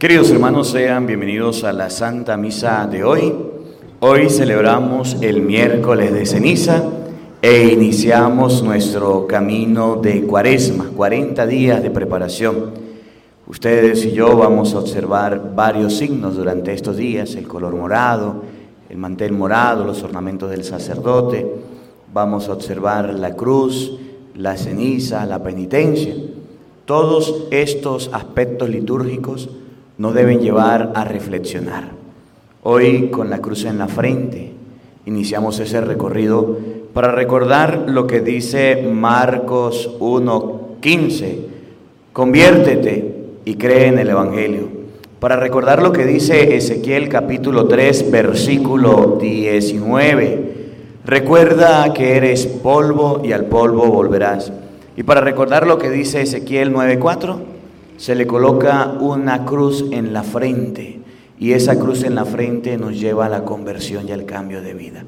Queridos hermanos, sean bienvenidos a la Santa Misa de hoy. Hoy celebramos el miércoles de ceniza e iniciamos nuestro camino de cuaresma, 40 días de preparación. Ustedes y yo vamos a observar varios signos durante estos días, el color morado, el mantel morado, los ornamentos del sacerdote, vamos a observar la cruz, la ceniza, la penitencia. Todos estos aspectos litúrgicos nos deben llevar a reflexionar. Hoy con la cruz en la frente iniciamos ese recorrido para recordar lo que dice Marcos 1.15, conviértete y cree en el Evangelio. Para recordar lo que dice Ezequiel capítulo 3 versículo 19, recuerda que eres polvo y al polvo volverás. Y para recordar lo que dice Ezequiel 9.4, se le coloca una cruz en la frente y esa cruz en la frente nos lleva a la conversión y al cambio de vida.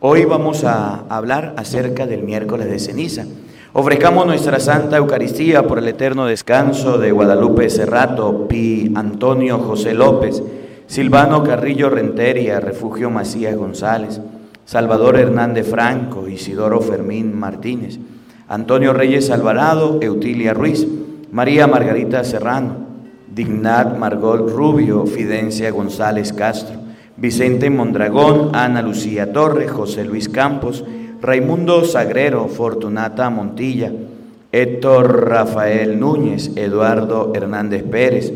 Hoy vamos a hablar acerca del miércoles de ceniza. Ofrezcamos nuestra Santa Eucaristía por el eterno descanso de Guadalupe Cerrato, Pi Antonio José López, Silvano Carrillo Renteria, Refugio Macías González, Salvador Hernández Franco, Isidoro Fermín Martínez, Antonio Reyes Alvarado, Eutilia Ruiz, María Margarita Serrano, Dignat Margot Rubio, Fidencia González Castro, Vicente Mondragón, Ana Lucía Torre, José Luis Campos, Raimundo Sagrero, Fortunata Montilla, Héctor Rafael Núñez, Eduardo Hernández Pérez,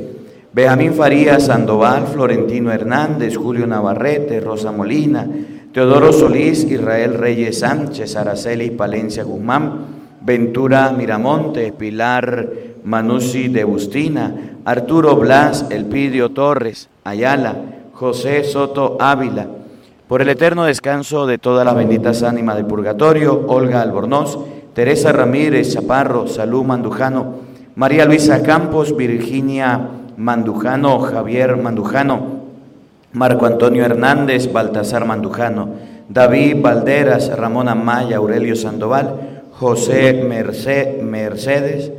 Benjamín Farías Sandoval, Florentino Hernández, Julio Navarrete, Rosa Molina, Teodoro Solís, Israel Reyes Sánchez, Araceli Palencia Guzmán, Ventura Miramonte, Pilar Manusi de Bustina, Arturo Blas, Elpidio Torres, Ayala, José Soto Ávila, por el eterno descanso de todas las benditas ánimas del purgatorio, Olga Albornoz, Teresa Ramírez Chaparro, Salud Mandujano, María Luisa Campos, Virginia Mandujano, Javier Mandujano, Marco Antonio Hernández, Baltasar Mandujano, David Valderas, Ramón Amaya, Aurelio Sandoval, José Mercedes,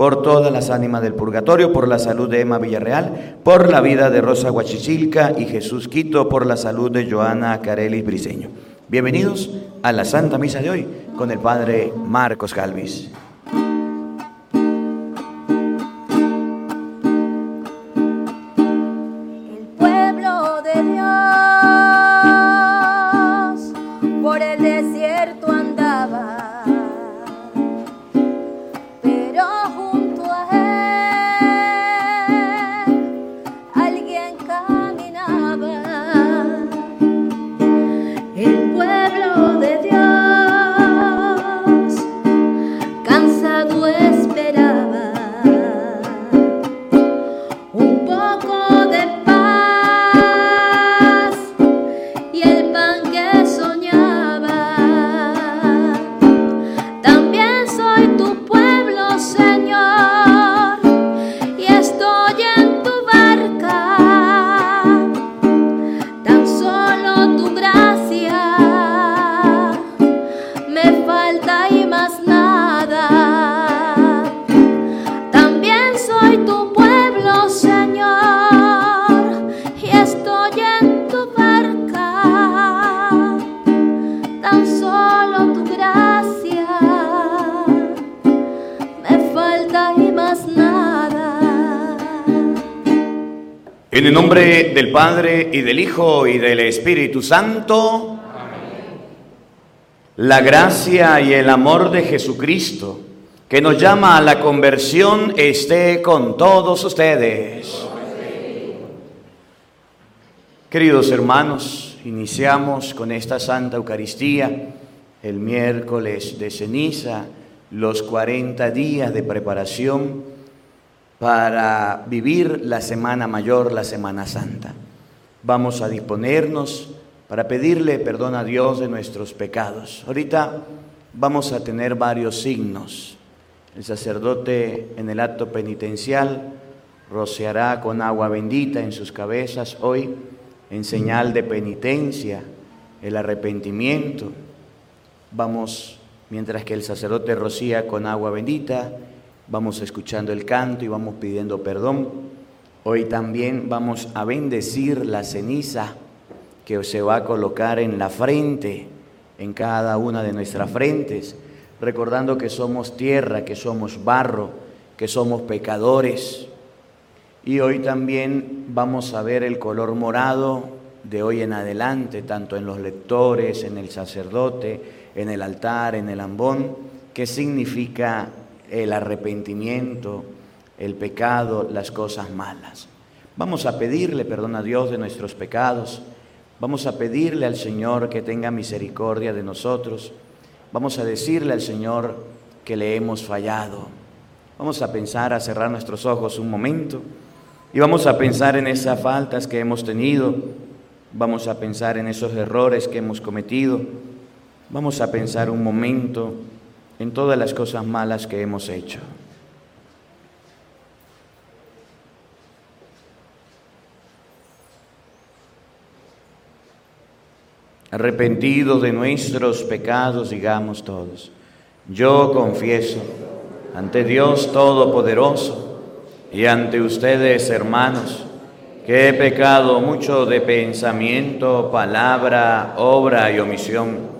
por todas las ánimas del purgatorio, por la salud de Emma Villarreal, por la vida de Rosa Guachichilca y Jesús Quito, por la salud de Joana Carelis Briseño. Bienvenidos a la Santa Misa de hoy con el Padre Marcos Calvis. Del Padre y del Hijo y del Espíritu Santo, la gracia y el amor de Jesucristo, que nos llama a la conversión, esté con todos ustedes. Queridos hermanos, iniciamos con esta Santa Eucaristía el miércoles de ceniza, los 40 días de preparación para vivir la Semana Mayor, la Semana Santa. Vamos a disponernos para pedirle perdón a Dios de nuestros pecados. Ahorita vamos a tener varios signos. El sacerdote en el acto penitencial rociará con agua bendita en sus cabezas hoy en señal de penitencia, el arrepentimiento. Vamos, mientras que el sacerdote rocía con agua bendita, vamos escuchando el canto y vamos pidiendo perdón Hoy también vamos a bendecir la ceniza que se va a colocar en la frente, en cada una de nuestras frentes, recordando que somos tierra, que somos barro, que somos pecadores. Y hoy también vamos a ver el color morado de hoy en adelante, tanto en los lectores, en el sacerdote, en el altar, en el ambón, que significa el arrepentimiento, el pecado, las cosas malas. Vamos a pedirle perdón a Dios de nuestros pecados. Vamos a pedirle al Señor que tenga misericordia de nosotros. Vamos a decirle al Señor que le hemos fallado. Vamos a pensar, a cerrar nuestros ojos un momento y vamos a pensar en esas faltas que hemos tenido. Vamos a pensar en esos errores que hemos cometido. Vamos a pensar un momento en todas las cosas malas que hemos hecho. Arrepentidos de nuestros pecados, digamos todos, yo confieso ante Dios Todopoderoso y ante ustedes, hermanos, que he pecado mucho de pensamiento, palabra, obra y omisión,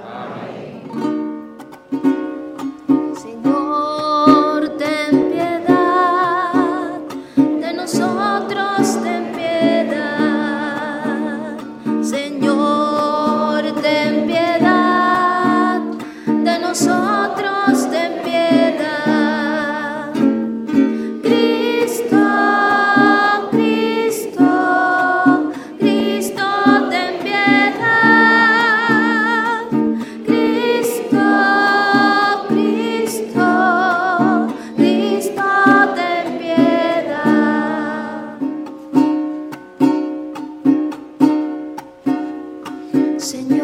Señor.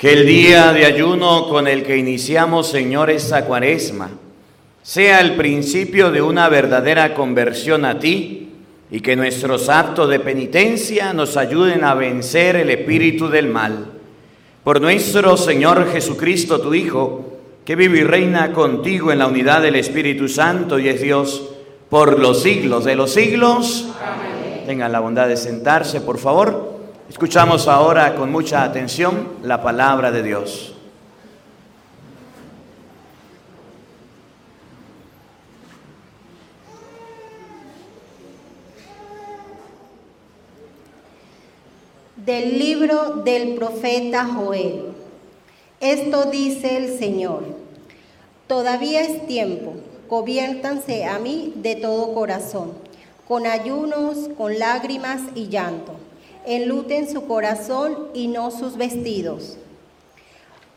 Que el día de ayuno con el que iniciamos, Señor, esa cuaresma, sea el principio de una verdadera conversión a ti y que nuestros actos de penitencia nos ayuden a vencer el espíritu del mal. Por nuestro Señor Jesucristo, tu Hijo, que vive y reina contigo en la unidad del Espíritu Santo y es Dios por los siglos de los siglos. Tengan la bondad de sentarse, por favor Escuchamos ahora con mucha atención la palabra de Dios. Del libro del profeta Joel. Esto dice el Señor. Todavía es tiempo, conviértanse a mí de todo corazón, con ayunos, con lágrimas y llanto. Enluten su corazón y no sus vestidos.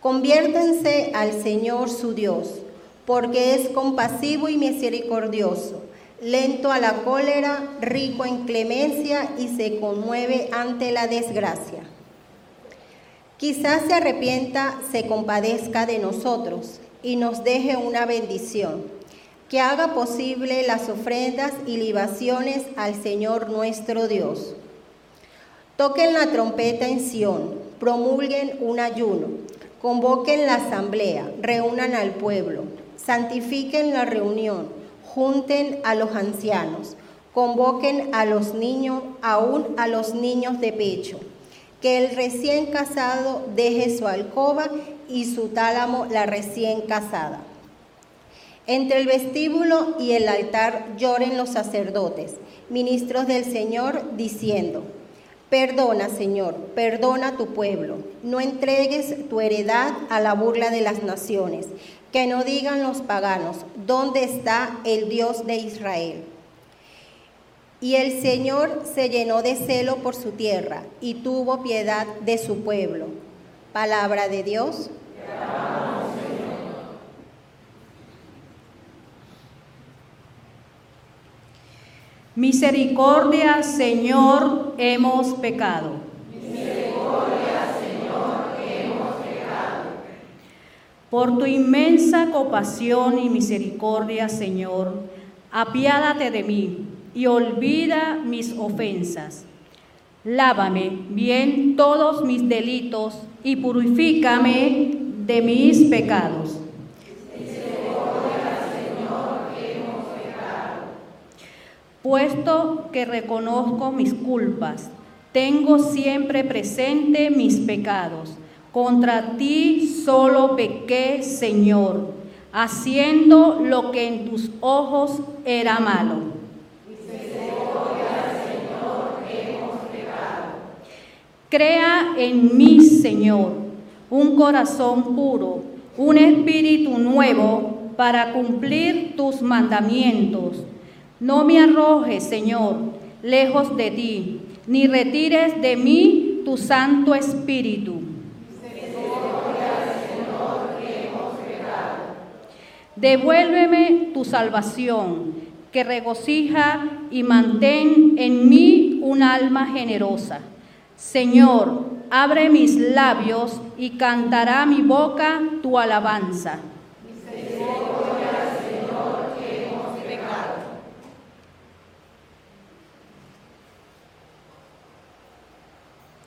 Conviértanse al Señor su Dios, porque es compasivo y misericordioso, lento a la cólera, rico en clemencia y se conmueve ante la desgracia. Quizás se arrepienta, se compadezca de nosotros y nos deje una bendición, que haga posible las ofrendas y libaciones al Señor nuestro Dios. Toquen la trompeta en Sión, promulguen un ayuno, convoquen la asamblea, reúnan al pueblo, santifiquen la reunión, junten a los ancianos, convoquen a los niños, aún a los niños de pecho que el recién casado deje su alcoba y su tálamo la recién casada. Entre el vestíbulo y el altar lloren los sacerdotes, ministros del Señor, diciendo, Perdona, Señor, perdona tu pueblo, no entregues tu heredad a la burla de las naciones, que no digan los paganos, ¿dónde está el Dios de Israel? Y el Señor se llenó de celo por su tierra y tuvo piedad de su pueblo. Palabra de Dios. Misericordia, Señor, hemos pecado. Misericordia, Señor, hemos pecado. Por tu inmensa compasión y misericordia, Señor, apiádate de mí y olvida mis ofensas. Lávame bien todos mis delitos y purifícame de mis pecados. Puesto que reconozco mis culpas, tengo siempre presente mis pecados. Contra ti solo pequé, Señor, haciendo lo que en tus ojos era malo. Crea en mí, Señor, un corazón puro, un espíritu nuevo para cumplir tus mandamientos. No me arrojes, Señor, lejos de ti, ni retires de mí tu Santo Espíritu. Devuélveme tu salvación, que regocija y mantén en mí un alma generosa. Señor, abre mis labios y cantará mi boca tu alabanza. Misericordia, Señor, que hemos pecado.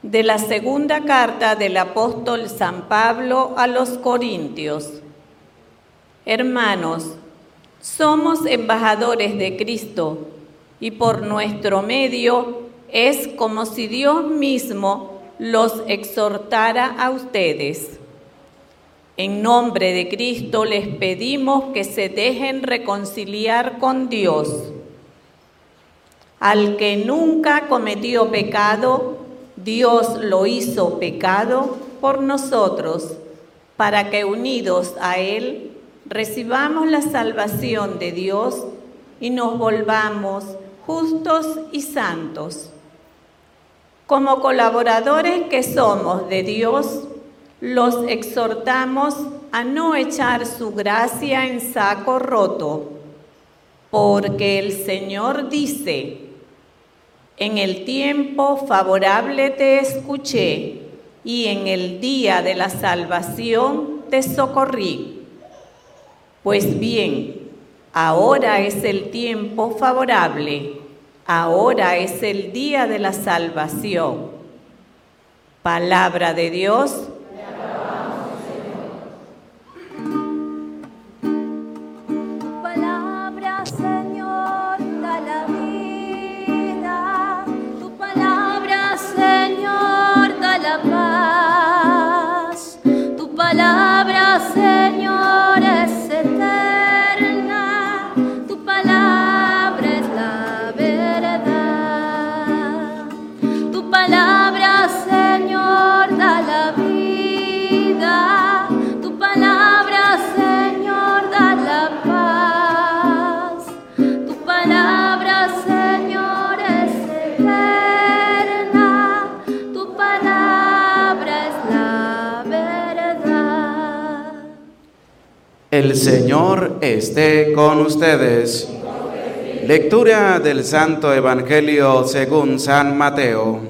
De la segunda carta del apóstol San Pablo a los Corintios. Hermanos, somos embajadores de Cristo y por nuestro medio es como si Dios mismo los exhortara a ustedes. En nombre de Cristo les pedimos que se dejen reconciliar con Dios. Al que nunca cometió pecado, Dios lo hizo pecado por nosotros, para que unidos a Él recibamos la salvación de Dios y nos volvamos justos y santos. Como colaboradores que somos de Dios, los exhortamos a no echar su gracia en saco roto, porque el Señor dice, en el tiempo favorable te escuché y en el día de la salvación te socorrí. Pues bien, ahora es el tiempo favorable Ahora es el día de la salvación. Palabra de Dios. El Señor esté con ustedes. Lectura del Santo Evangelio según San Mateo.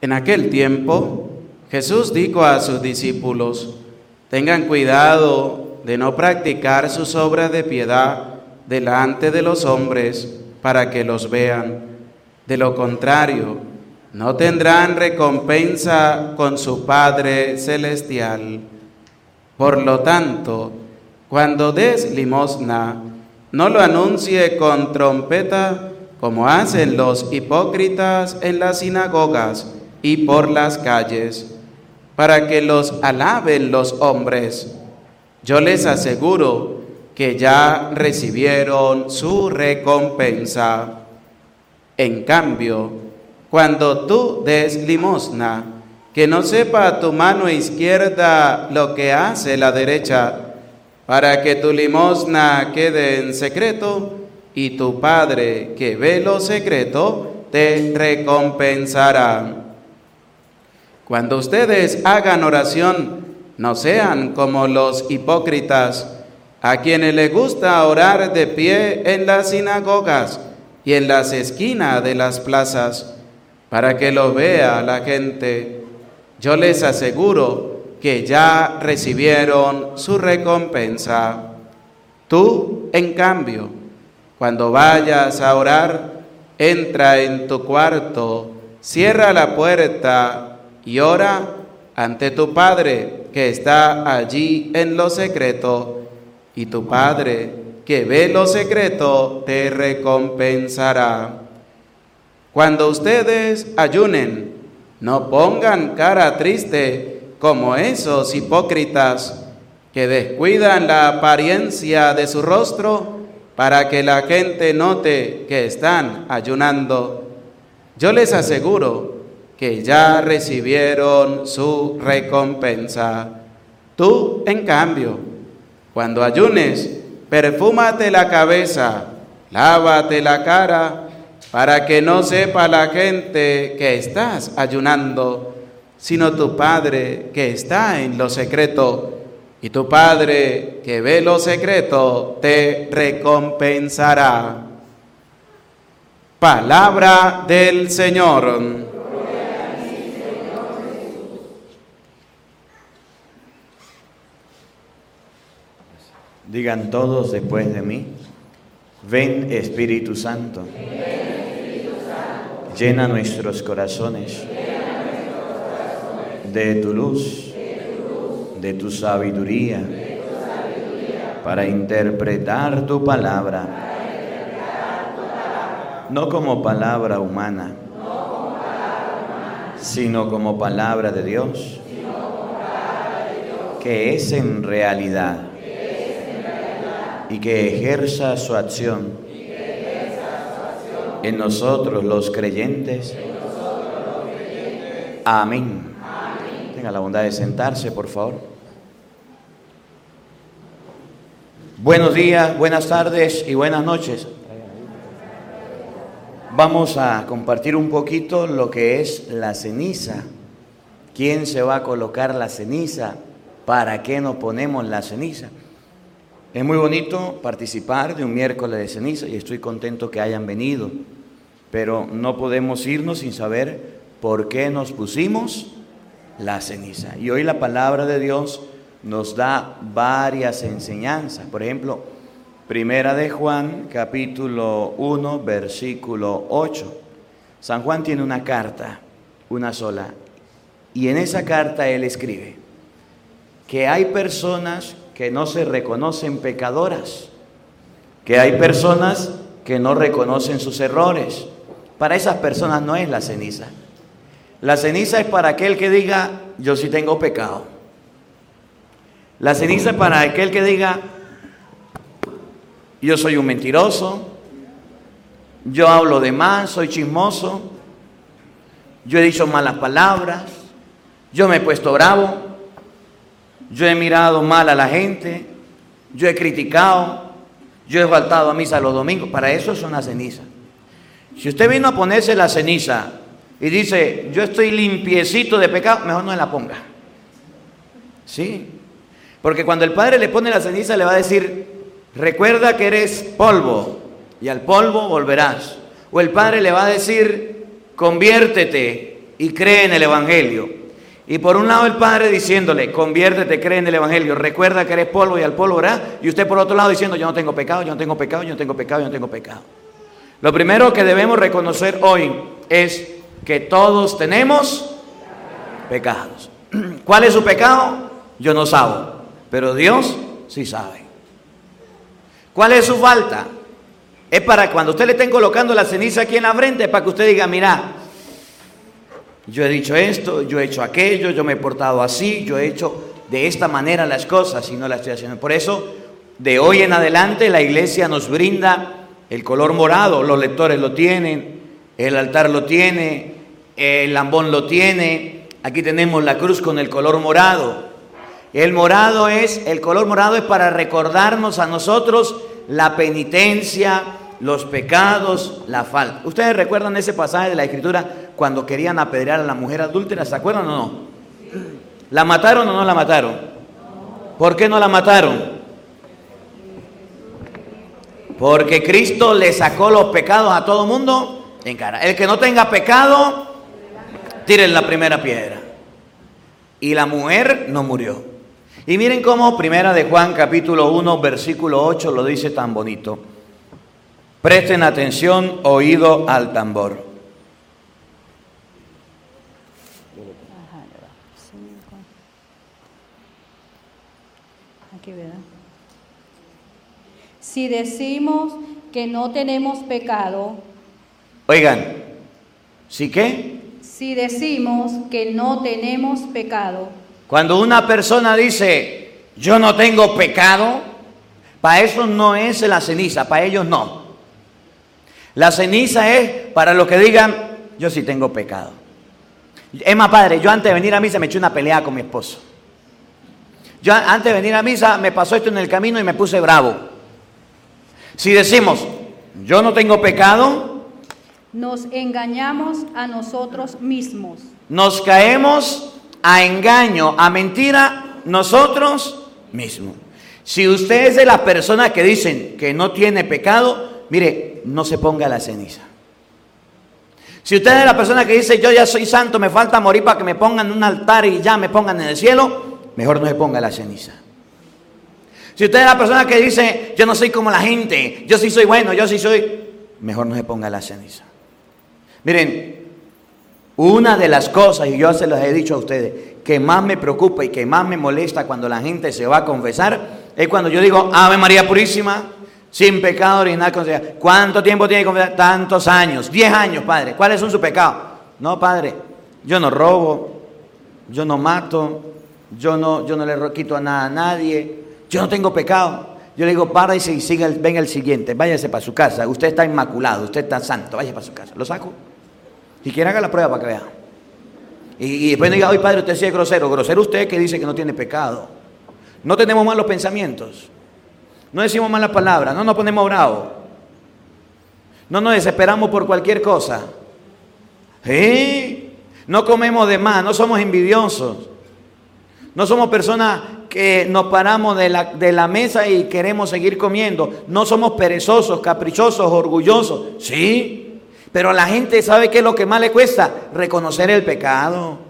En aquel tiempo, Jesús dijo a sus discípulos, tengan cuidado de no practicar sus obras de piedad delante de los hombres para que los vean. De lo contrario, no tendrán recompensa con su Padre Celestial. Por lo tanto, cuando des limosna, no lo anuncie con trompeta como hacen los hipócritas en las sinagogas y por las calles, para que los alaben los hombres. Yo les aseguro que ya recibieron su recompensa. En cambio, cuando tú des limosna, que no sepa tu mano izquierda lo que hace la derecha, para que tu limosna quede en secreto, y tu Padre que ve lo secreto te recompensará. Cuando ustedes hagan oración, no sean como los hipócritas, a quienes les gusta orar de pie en las sinagogas y en las esquinas de las plazas para que lo vea la gente. Yo les aseguro que ya recibieron su recompensa. Tú, en cambio, cuando vayas a orar, entra en tu cuarto, cierra la puerta y ora ante tu Padre que está allí en lo secreto, y tu Padre que ve lo secreto te recompensará. Cuando ustedes ayunen, no pongan cara triste como esos hipócritas que descuidan la apariencia de su rostro para que la gente note que están ayunando. Yo les aseguro que ya recibieron su recompensa. Tú, en cambio, cuando ayunes, perfúmate la cabeza, lávate la cara, para que no sepa la gente que estás ayunando, sino tu Padre que está en lo secreto. Y tu Padre que ve lo secreto te recompensará. Palabra del Señor. Digan todos después de mí, ven Espíritu Santo. Llena nuestros corazones de tu luz, de tu sabiduría, para interpretar tu palabra, no como palabra humana, sino como palabra de Dios, que es en realidad y que ejerza su acción en nosotros los creyentes. Amén. Tenga la bondad de sentarse, por favor. Buenos días, buenas tardes y buenas noches. Vamos a compartir un poquito lo que es la ceniza. ¿Quién se va a colocar la ceniza? ¿Para qué nos ponemos la ceniza? Es muy bonito participar de un miércoles de ceniza y estoy contento que hayan venido, pero no podemos irnos sin saber por qué nos pusimos la ceniza. Y hoy la palabra de Dios nos da varias enseñanzas. Por ejemplo, Primera de Juan, capítulo 1, versículo 8. San Juan tiene una carta, una sola, y en esa carta él escribe que hay personas que no se reconocen pecadoras, que hay personas que no reconocen sus errores. Para esas personas no es la ceniza. La ceniza es para aquel que diga, yo sí tengo pecado. La ceniza es para aquel que diga, yo soy un mentiroso, yo hablo de más, soy chismoso, yo he dicho malas palabras, yo me he puesto bravo, yo he mirado mal a la gente, yo he criticado, yo he faltado a misa los domingos. Para eso es una ceniza. Si usted vino a ponerse la ceniza y dice, yo estoy limpiecito de pecado, mejor no la ponga. Sí. Porque cuando el Padre le pone la ceniza le va a decir, recuerda que eres polvo y al polvo volverás. O el Padre le va a decir, conviértete y cree en el Evangelio. Y por un lado el Padre diciéndole, conviértete, cree en el Evangelio, recuerda que eres polvo y al polvo verás. Y usted por otro lado diciendo, yo no tengo pecado, yo no tengo pecado, yo no tengo pecado, yo no tengo pecado. Lo primero que debemos reconocer hoy es que todos tenemos pecados. ¿Cuál es su pecado? Yo no sabo, pero Dios sí sabe. ¿Cuál es su falta? Es para cuando usted le estén colocando la ceniza aquí en la frente, para que usted diga, mira, yo he dicho esto, yo he hecho aquello, yo me he portado así, yo he hecho de esta manera las cosas y no las estoy haciendo. Por eso, de hoy en adelante, la iglesia nos brinda el color morado, los lectores lo tienen, el altar lo tiene, el lambón lo tiene, aquí tenemos la cruz con el color morado. El morado es, el color morado es para recordarnos a nosotros la penitencia, los pecados, la falta. ¿Ustedes recuerdan ese pasaje de la Escritura cuando querían apedrear a la mujer adúltera? ¿Se acuerdan o no? ¿La mataron o no la mataron? ¿Por qué no la mataron? Porque Cristo le sacó los pecados a todo mundo en cara. El que no tenga pecado, tiren la primera piedra. Y la mujer no murió. Y miren cómo Primera de Juan capítulo 1 versículo 8 lo dice tan bonito. Presten atención, oído al tambor. Si decimos que no tenemos pecado, Oigan, ¿sí qué? si decimos que no tenemos pecado, Cuando una persona dice, yo no tengo pecado, para eso no es la ceniza, para ellos no. La ceniza es para los que digan, yo sí tengo pecado. Es más, padre, yo antes de venir a misa me eché una pelea con mi esposo. Yo antes de venir a misa me pasó esto en el camino y me puse bravo. Si decimos, yo no tengo pecado, nos engañamos a nosotros mismos. nos caemos a engaño, a mentira nosotros mismos. Si usted es de las personas que dicen que no tiene pecado, mire, no se ponga la ceniza. Si usted es de las personas que dice yo ya soy santo, me falta morir para que me pongan un altar y ya me pongan en el cielo, mejor no se ponga la ceniza. Si usted es la persona que dice yo no soy como la gente, yo sí soy bueno, yo sí soy, mejor no se ponga la ceniza. Miren, una de las cosas, y yo se las he dicho a ustedes, que más me preocupa y que más me molesta cuando la gente se va a confesar, es cuando yo digo, Ave María Purísima, sin pecado original. ¿Cuánto tiempo tiene que confesar? Tantos años, 10 años, padre. ¿Cuáles son sus pecados? No, padre, yo no robo, yo no mato, yo no, yo no le quito nada a nadie, yo no tengo pecado. Yo le digo, para y si- siga venga el siguiente, váyase para su casa, usted está inmaculado, usted está santo, vaya para su casa. Lo saco. Si quiere haga la prueba para que vea. Y, y después no diga, oye padre, usted sí es grosero. Grosero usted que dice que no tiene pecado. No tenemos malos pensamientos. No decimos malas palabras. No nos ponemos bravos. No nos desesperamos por cualquier cosa. ¿Sí? No comemos de más. No somos envidiosos. No somos personas que nos paramos de la, de la mesa y queremos seguir comiendo. No somos perezosos, caprichosos, orgullosos. Sí, pero la gente sabe qué es lo que más le cuesta, reconocer el pecado.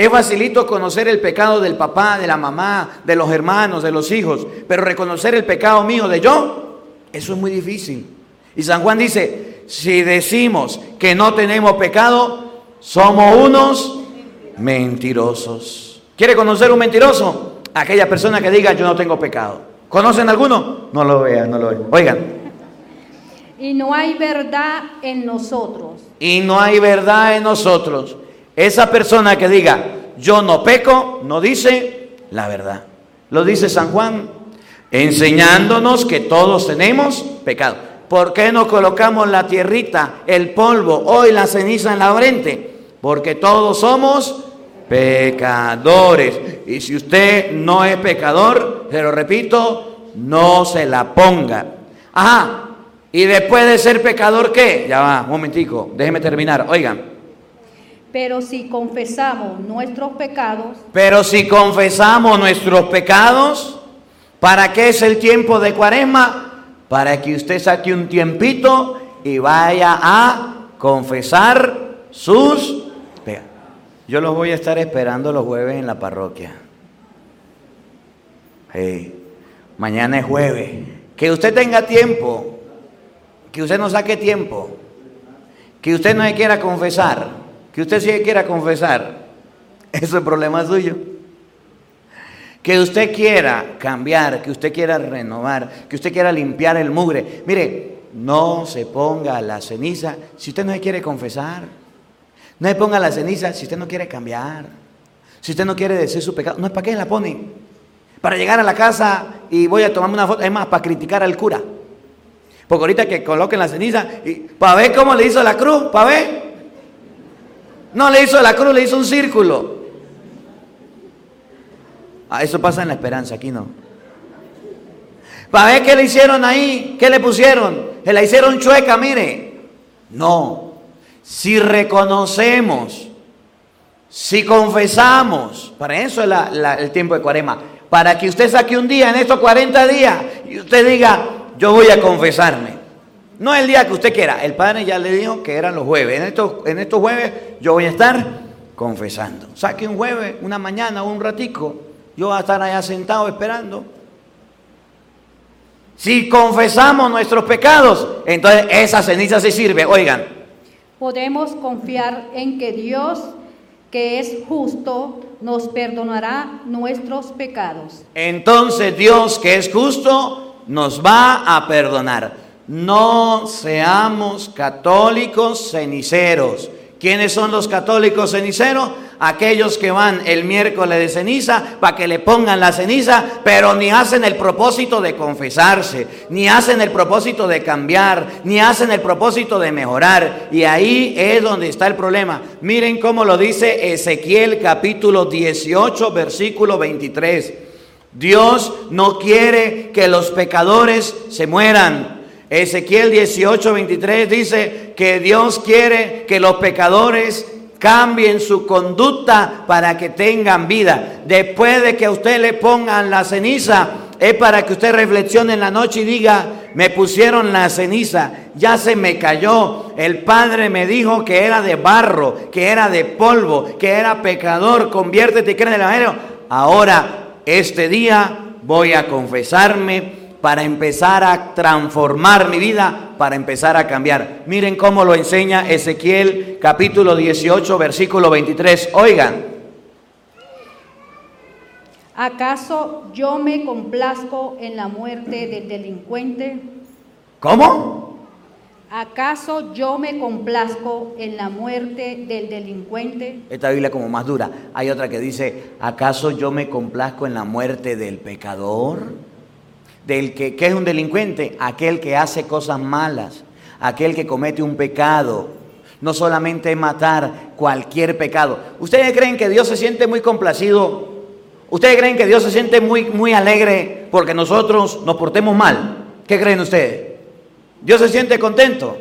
Es facilito conocer el pecado del papá, de la mamá, de los hermanos, de los hijos, pero reconocer el pecado mío de yo, eso es muy difícil. Y San Juan dice, si decimos que no tenemos pecado, somos unos mentirosos. ¿Quiere conocer un mentiroso? Aquella persona que diga yo no tengo pecado. ¿Conocen alguno? No lo vean, no lo vean. Oigan, Y no hay verdad en nosotros. y no hay verdad en nosotros. Esa persona que diga, yo no peco, no dice la verdad. Lo dice San Juan, enseñándonos que todos tenemos pecado. ¿Por qué no colocamos la tierrita, el polvo, hoy la ceniza en la frente? Porque todos somos pecadores. Y si usted no es pecador, se lo repito, no se la ponga. Ajá. Y después de ser pecador, ¿qué? Ya va, un momentico, déjeme terminar. Oigan. Pero si confesamos nuestros pecados. Pero si confesamos nuestros pecados, ¿para qué es el tiempo de cuaresma? Para que usted saque un tiempito y vaya a confesar sus pecados. Yo los voy a estar esperando los jueves en la parroquia. mañana es jueves. Que usted tenga tiempo, que usted no saque tiempo, que usted no se quiera confesar que usted sí quiera confesar, eso es problema suyo. Que usted quiera cambiar, que usted quiera renovar, que usted quiera limpiar el mugre. Mire, no se ponga la ceniza si usted no se quiere confesar. No se ponga la ceniza si usted no quiere cambiar. Si usted no quiere decir su pecado. No es para qué la pone. Para llegar a la casa y voy a tomarme una foto. Es más, para criticar al cura. Porque ahorita que coloquen la ceniza, y, para ver cómo le hizo la cruz, para ver. No le hizo la cruz, le hizo un círculo. Ah, eso pasa en la esperanza, aquí no. Para ver qué le hicieron ahí, qué le pusieron. Se la hicieron chueca, mire. No. Si reconocemos, si confesamos, para eso es el tiempo de cuarema, para que usted saque un día en estos 40 días y usted diga, yo voy a confesarme. No el día que usted quiera. El padre ya le dijo que eran los jueves. En estos, en estos jueves yo voy a estar confesando. Saque un jueves, una mañana o un ratico. Yo voy a estar allá sentado esperando. Si confesamos nuestros pecados, entonces esa ceniza se sirve. Oigan. Podemos confiar en que Dios, que es justo, nos perdonará nuestros pecados. Entonces Dios, que es justo, nos va a perdonar. No seamos católicos ceniceros. ¿Quiénes son los católicos ceniceros? Aquellos que van el miércoles de ceniza para que le pongan la ceniza, pero ni hacen el propósito de confesarse, ni hacen el propósito de cambiar, ni hacen el propósito de mejorar. Y ahí es donde está el problema. Miren cómo lo dice Ezequiel capítulo 18, versículo 23. Dios no quiere que los pecadores se mueran. Ezequiel 18, 23 dice que Dios quiere que los pecadores cambien su conducta para que tengan vida. Después de que a usted le pongan la ceniza, es para que usted reflexione en la noche y diga, me pusieron la ceniza, ya se me cayó. El Padre me dijo que era de barro, que era de polvo, que era pecador, conviértete y cree en el Evangelio. Ahora, este día voy a confesarme para empezar a transformar mi vida, para empezar a cambiar. Miren cómo lo enseña Ezequiel capítulo 18, versículo 23. Oigan. ¿Acaso yo me complazco en la muerte del delincuente? ¿Cómo? ¿Acaso yo me complazco en la muerte del delincuente? Esta Biblia como más dura. Hay otra que dice, ¿acaso yo me complazco en la muerte del pecador? Del que, es un delincuente, aquel que hace cosas malas, aquel que comete un pecado, no solamente matar cualquier pecado. ¿Ustedes creen que Dios se siente muy complacido? ¿Ustedes creen que Dios se siente muy, muy alegre porque nosotros nos portemos mal? ¿Qué creen ustedes? ¿Dios se siente contento?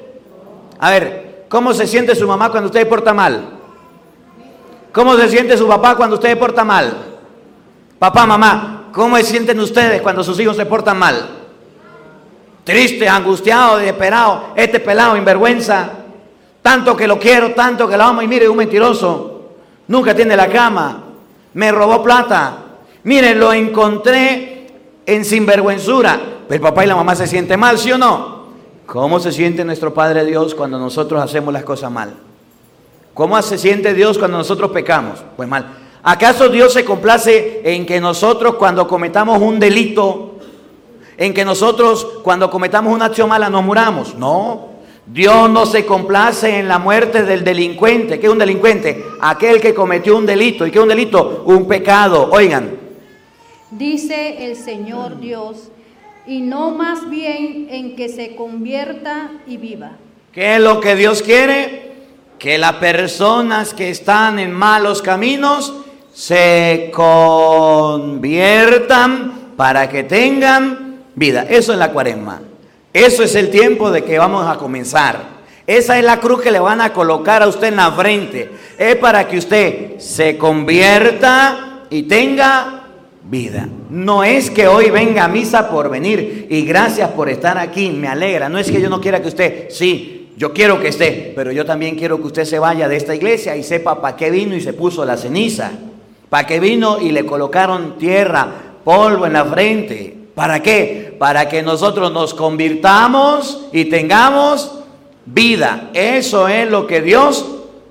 A ver, ¿cómo se siente su mamá cuando usted porta mal? ¿Cómo se siente su papá cuando usted porta mal? Papá, mamá, ¿Cómo se sienten ustedes cuando sus hijos se portan mal? Triste, angustiado, desesperado. Este pelado, vergüenza. Tanto que lo quiero, tanto que lo amo. Y mire, un mentiroso. Nunca tiene la cama. Me robó plata. Mire, lo encontré en sinvergüenzura. El papá y la mamá se sienten mal, ¿sí o no? ¿Cómo se siente nuestro Padre Dios cuando nosotros hacemos las cosas mal? ¿Cómo se siente Dios cuando nosotros pecamos? Pues mal. ¿Acaso Dios se complace en que nosotros cuando cometamos un delito, en que nosotros cuando cometamos una acción mala nos muramos? No. Dios no se complace en la muerte del delincuente. ¿Qué es un delincuente? Aquel que cometió un delito. ¿Y qué es un delito? Un pecado. Oigan. Dice el Señor Dios, y no más bien en que se convierta y viva. ¿Qué es lo que Dios quiere? Que las personas que están en malos caminos se conviertan para que tengan vida. Eso es la cuaresma. Eso es el tiempo de que vamos a comenzar. Esa es la cruz que le van a colocar a usted en la frente. Es para que usted se convierta y tenga vida. No es que hoy venga a misa por venir y gracias por estar aquí, me alegra. No es que yo no quiera que usted, sí, yo quiero que esté, pero yo también quiero que usted se vaya de esta iglesia y sepa para qué vino y se puso la ceniza. Para qué vino y le colocaron tierra, polvo en la frente. ¿Para qué? Para que nosotros nos convirtamos y tengamos vida. Eso es lo que Dios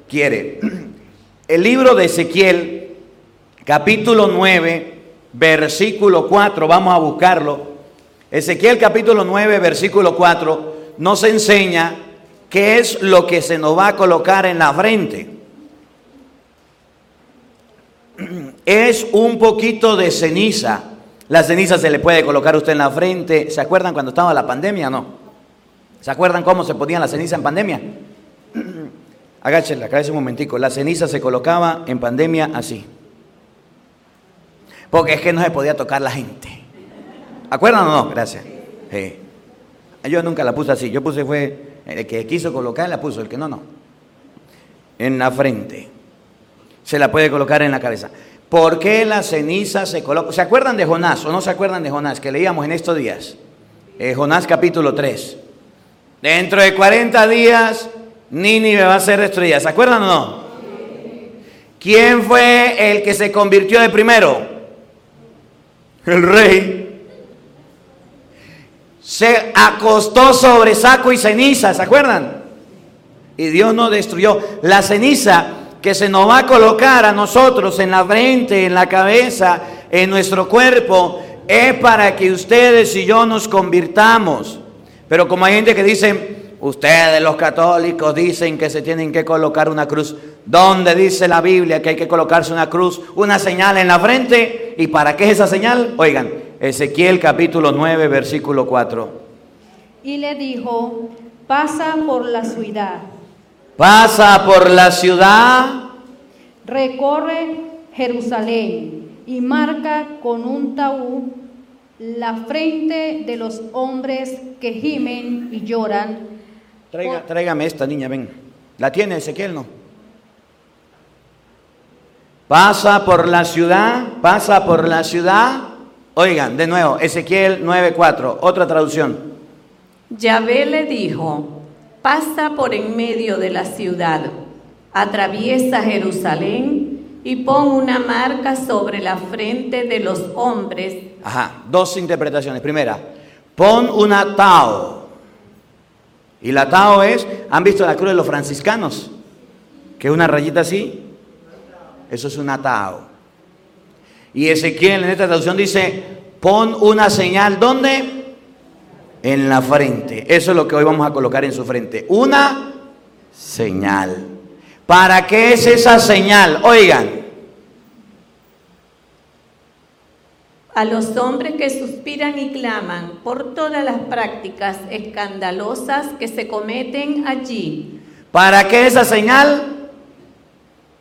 quiere. El libro de Ezequiel, capítulo 9, versículo 4, vamos a buscarlo. Ezequiel capítulo 9, versículo 4, nos enseña qué es lo que se nos va a colocar en la frente. Es un poquito de ceniza la ceniza se le puede colocar usted en la frente. ¿Se acuerdan cuando estaba la pandemia? No. ¿Se acuerdan cómo se ponía la ceniza en pandemia? Agáchenla, cabeza un momentico. La ceniza se colocaba en pandemia así. Porque es que no se podía tocar la gente. ¿Acuerdan o no? Gracias. Yo nunca la puse así. Yo puse fue el que quiso colocar la puso, el que no, no. En la frente. Se la puede colocar en la cabeza. ¿Por qué la ceniza se coloca? ¿Se acuerdan de Jonás o no se acuerdan de Jonás que leíamos en estos días? Eh, Jonás capítulo 3. Dentro de 40 días Nínive va a ser destruida. ¿Se acuerdan o no? ¿Quién fue el que se convirtió de primero? El rey. Se acostó sobre saco y ceniza, ¿se acuerdan? Y Dios no destruyó. La ceniza que se nos va a colocar a nosotros en la frente, en la cabeza, en nuestro cuerpo, es para que ustedes y yo nos convirtamos. Pero como hay gente que dice, ustedes los católicos dicen que se tienen que colocar una cruz. ¿Dónde dice la Biblia que hay que colocarse una cruz, una señal en la frente? ¿Y para qué es esa señal? Oigan, Ezequiel capítulo 9, versículo 4. Y le dijo, pasa por la ciudad Pasa por la ciudad. Recorre Jerusalén y marca con un tabú la frente de los hombres que gimen y lloran. tráigame esta niña, ven. ¿La tiene Ezequiel, no? Pasa por la ciudad, pasa por la ciudad. Oigan, de nuevo, Ezequiel 9:4, otra traducción. Yahvé le dijo, pasa por en medio de la ciudad, atraviesa Jerusalén y pon una marca sobre la frente de los hombres. Ajá, dos interpretaciones. Primera, pon una tao. Y la tao es, ¿han visto la cruz de los franciscanos? Que es una rayita así. Eso es una tao. Y Ezequiel en esta traducción dice, pon una señal, ¿dónde? En la frente. Eso es lo que hoy vamos a colocar en su frente. Una señal. ¿Para qué es esa señal? Oigan. A los hombres que suspiran y claman por todas las prácticas escandalosas que se cometen allí. ¿Para qué esa señal?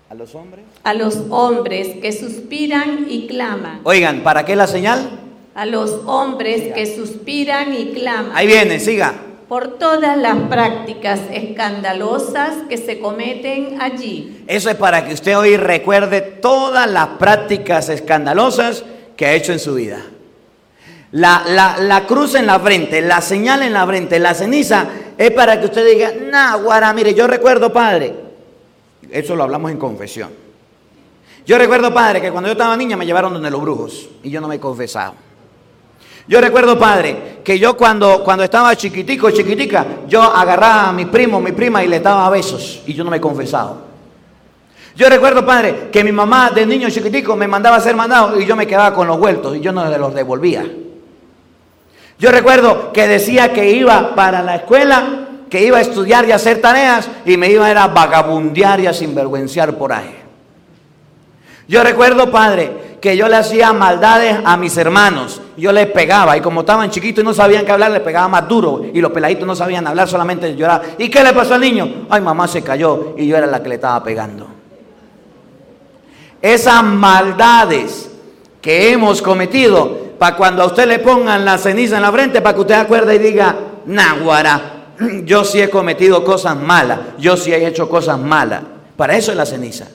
¿A los hombres? A los hombres que suspiran y claman. Oigan, ¿para qué la señal? A los hombres que suspiran y claman. Ahí viene, siga. Por todas las prácticas escandalosas que se cometen allí. Eso es para que usted hoy recuerde todas las prácticas escandalosas que ha hecho en su vida. La, la, cruz en la frente, la señal en la frente, la ceniza, es para que usted diga, nah, guara, mire, yo recuerdo, padre. Eso lo hablamos en confesión. Yo recuerdo, padre, que cuando yo estaba niña me llevaron donde los brujos y yo no me he confesado. Yo recuerdo, padre, que yo cuando, cuando estaba chiquitico, chiquitica, yo agarraba a mi primo, mi prima y le daba besos y yo no me he confesado. Yo recuerdo, padre, que mi mamá de niño chiquitico me mandaba a ser mandado y yo me quedaba con los vueltos y yo no los devolvía. Yo recuerdo que decía que iba para la escuela que iba a estudiar y hacer tareas y me iba a, a vagabundear y a sinvergüenciar por ahí. Yo recuerdo, padre, que yo le hacía maldades a mis hermanos. Yo les pegaba y como estaban chiquitos y no sabían qué hablar, les pegaba más duro. Y los peladitos no sabían hablar, solamente llorar. ¿Y qué le pasó al niño? Ay, mamá se cayó y yo era la que le estaba pegando. Esas maldades que hemos cometido, para cuando a usted le pongan la ceniza en la frente, para que usted acuerde y diga, Naguara, yo sí he cometido cosas malas, yo sí he hecho cosas malas. Para eso es la ceniza.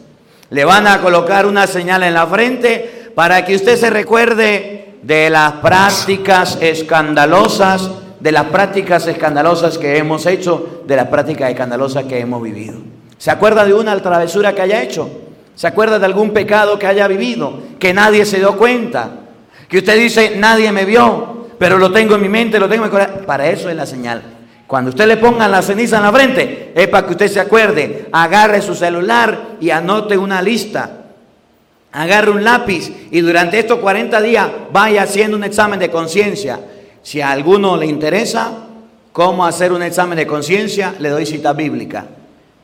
Le van a colocar una señal en la frente para que usted se recuerde de las prácticas escandalosas, de las prácticas escandalosas que hemos hecho, de las prácticas escandalosas que hemos vivido. ¿Se acuerda de una travesura que haya hecho? ¿Se acuerda de algún pecado que haya vivido, que nadie se dio cuenta? Que usted dice, nadie me vio, pero lo tengo en mi mente, lo tengo en mi corazón. Para eso es la señal. Cuando usted le ponga la ceniza en la frente, es para que usted se acuerde. Agarre su celular y anote una lista. Agarre un lápiz y durante estos 40 días vaya haciendo un examen de conciencia. Si a alguno le interesa cómo hacer un examen de conciencia, le doy cita bíblica.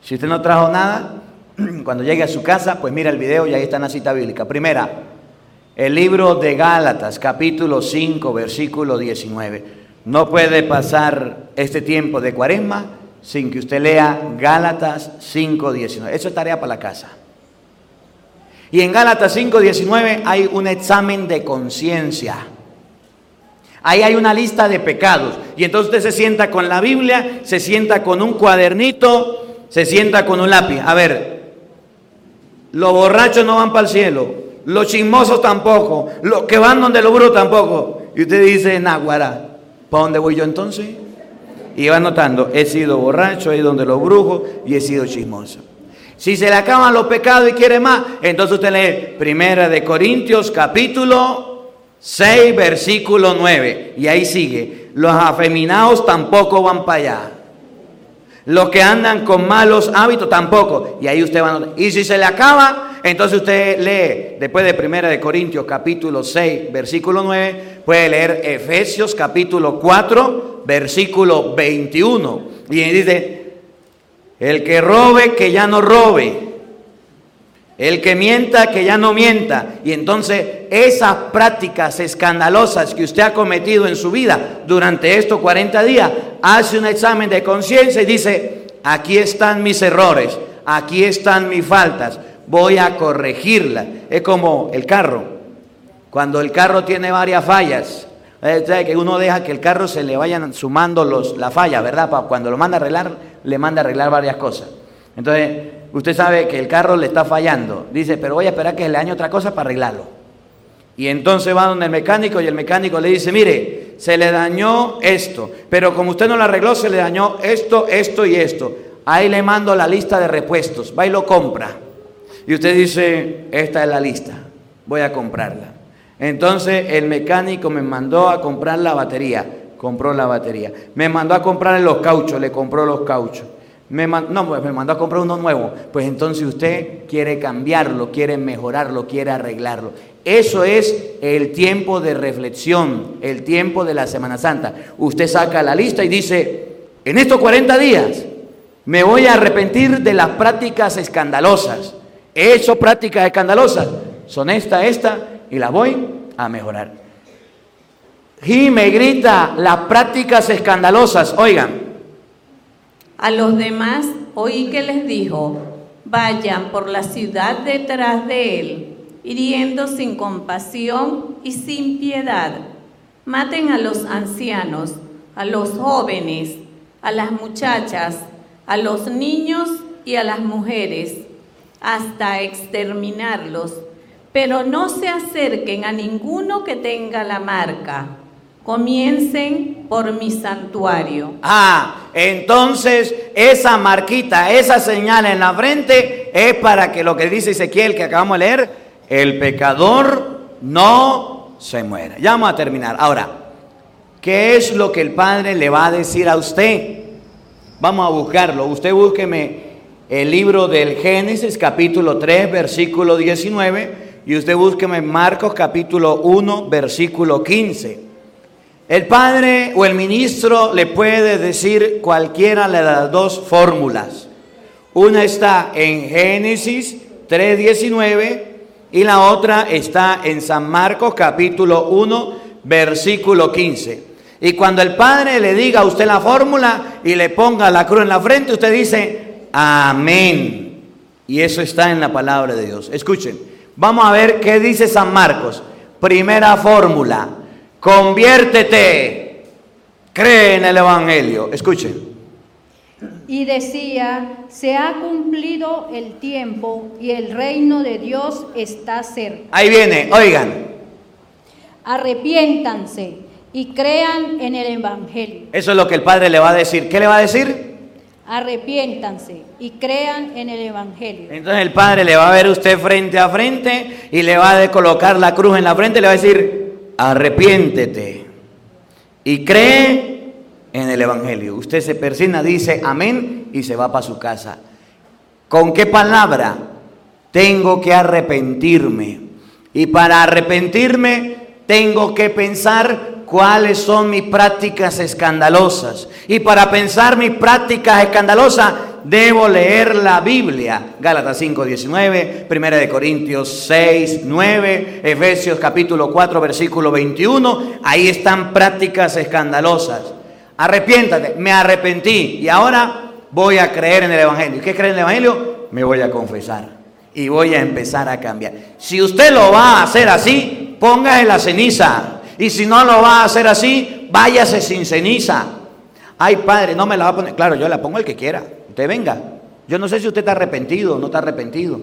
Si usted no trajo nada, cuando llegue a su casa, pues mira el video y ahí está la cita bíblica. Primera, el libro de Gálatas, capítulo 5, versículo 19. No puede pasar este tiempo de cuaresma sin que usted lea Gálatas 5.19. Eso es tarea para la casa. Y en Gálatas 5.19 hay un examen de conciencia. Ahí hay una lista de pecados. Y entonces usted se sienta con la Biblia, se sienta con un cuadernito, se sienta con un lápiz. A ver, los borrachos no van para el cielo, los chismosos tampoco, los que van donde los brutos tampoco. Y usted dice, Naguará, ¿Para dónde voy yo entonces? Y va notando, he sido borracho, he ido donde los brujos y he sido chismoso. Si se le acaban los pecados y quiere más, entonces usted lee Primera de Corintios capítulo 6 versículo 9 y ahí sigue. Los afeminados tampoco van para allá. Los que andan con malos hábitos tampoco. Y ahí usted va a. Y si se le acaba, entonces usted lee, después de Primera de Corintios capítulo 6, versículo 9, puede leer Efesios capítulo 4, versículo 21. Y dice, el que robe, que ya no robe. El que mienta, que ya no mienta. Y entonces esas prácticas escandalosas que usted ha cometido en su vida durante estos 40 días, hace un examen de conciencia y dice, aquí están mis errores, aquí están mis faltas, voy a corregirla. Es como el carro. Cuando el carro tiene varias fallas, que uno deja que el carro se le vayan sumando los, la falla, ¿verdad? Cuando lo manda a arreglar, le manda a arreglar varias cosas. Entonces, usted sabe que el carro le está fallando. Dice, pero voy a esperar que le dañe otra cosa para arreglarlo. Y entonces va donde el mecánico y el mecánico le dice, mire, se le dañó esto, pero como usted no lo arregló, se le dañó esto, esto y esto. Ahí le mando la lista de repuestos, va y lo compra. Y usted dice, esta es la lista, voy a comprarla. Entonces el mecánico me mandó a comprar la batería, compró la batería. Me mandó a comprar los cauchos, le compró los cauchos. Me no, pues me mandó a comprar uno nuevo. Pues entonces usted quiere cambiarlo, quiere mejorarlo, quiere arreglarlo. Eso es el tiempo de reflexión, el tiempo de la Semana Santa. Usted saca la lista y dice, en estos 40 días me voy a arrepentir de las prácticas escandalosas. He hecho prácticas escandalosas. Son esta, esta, y la voy a mejorar. Y me grita las prácticas escandalosas. Oigan, a los demás oí que les dijo, vayan por la ciudad detrás de él, hiriendo sin compasión y sin piedad. Maten a los ancianos, a los jóvenes, a las muchachas, a los niños y a las mujeres, hasta exterminarlos. Pero no se acerquen a ninguno que tenga la marca Comiencen por mi santuario. Ah, entonces esa marquita, esa señal en la frente es para que lo que dice Ezequiel que acabamos de leer, el pecador no se muera. Ya vamos a terminar. Ahora, ¿qué es lo que el Padre le va a decir a usted? Vamos a buscarlo. Usted búsqueme el libro del Génesis capítulo 3 versículo 19 y usted búsqueme Marcos capítulo 1 versículo 15. El padre o el ministro le puede decir cualquiera de las dos fórmulas. Una está en Génesis 3.19 y la otra está en San Marcos capítulo 1 versículo 15. Y cuando el Padre le diga a usted la fórmula y le ponga la cruz en la frente, usted dice, amén. Y eso está en la palabra de Dios. Escuchen, vamos a ver qué dice San Marcos. Primera fórmula, conviértete, cree en el Evangelio. Escuchen. Y decía, se ha cumplido el tiempo y el reino de Dios está cerca. Ahí viene, oigan. Arrepiéntanse y crean en el Evangelio. Eso es lo que el Padre le va a decir. ¿Qué le va a decir? Arrepiéntanse y crean en el Evangelio. Entonces el Padre le va a ver usted frente a frente y le va a colocar la cruz en la frente y le va a decir, arrepiéntete y cree en el Evangelio. Usted se persina, dice amén y se va para su casa. ¿Con qué palabra? Tengo que arrepentirme. Y para arrepentirme tengo que pensar cuáles son mis prácticas escandalosas. Y para pensar mis prácticas escandalosas, debo leer la Biblia. Gálatas 5, 19, 1 de Corintios 6, 9, Efesios capítulo 4, versículo 21. Ahí están prácticas escandalosas. Arrepiéntate, me arrepentí y ahora voy a creer en el Evangelio. ¿Qué cree en el Evangelio? Me voy a confesar y voy a empezar a cambiar. Si usted lo va a hacer así, póngase la ceniza. Y si no lo va a hacer así, váyase sin ceniza. Ay, padre, no me la va a poner. Claro, yo la pongo el que quiera. Usted venga. Yo no sé si usted está arrepentido o no está arrepentido.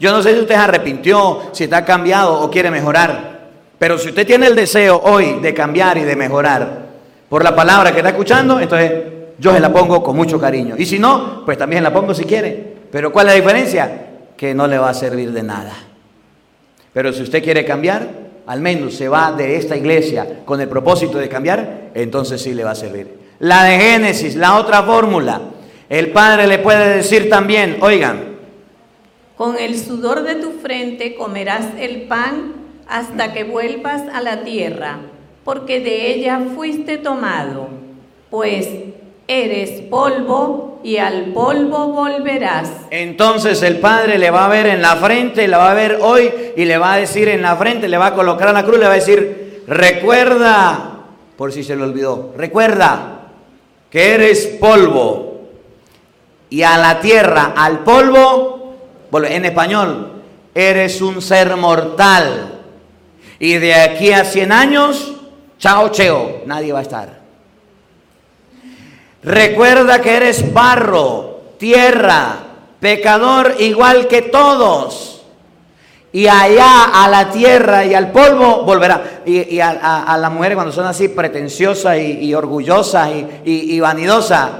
Yo no sé si usted se arrepintió, si está cambiado o quiere mejorar. Pero si usted tiene el deseo hoy de cambiar y de mejorar por la palabra que está escuchando, entonces yo se la pongo con mucho cariño. Y si no, pues también la pongo si quiere. Pero ¿cuál es la diferencia? Que no le va a servir de nada. Pero si usted quiere cambiar, al menos se va de esta iglesia con el propósito de cambiar, entonces sí le va a servir. La de Génesis, la otra fórmula, el Padre le puede decir también, oigan, con el sudor de tu frente comerás el pan hasta que vuelvas a la tierra, porque de ella fuiste tomado, pues eres polvo y al polvo volverás. Entonces el Padre le va a ver en la frente, le va a ver hoy y le va a decir en la frente, le va a colocar la cruz, le va a decir, recuerda, por si se le olvidó, recuerda que eres polvo y a la tierra, al polvo, en español, eres un ser mortal. Y de aquí a 100 años, chao, cheo, nadie va a estar. Recuerda que eres barro, tierra, pecador igual que todos. Y allá a la tierra y al polvo volverá. Y, a, las mujeres cuando son así pretenciosas y, orgullosas y, y vanidosas,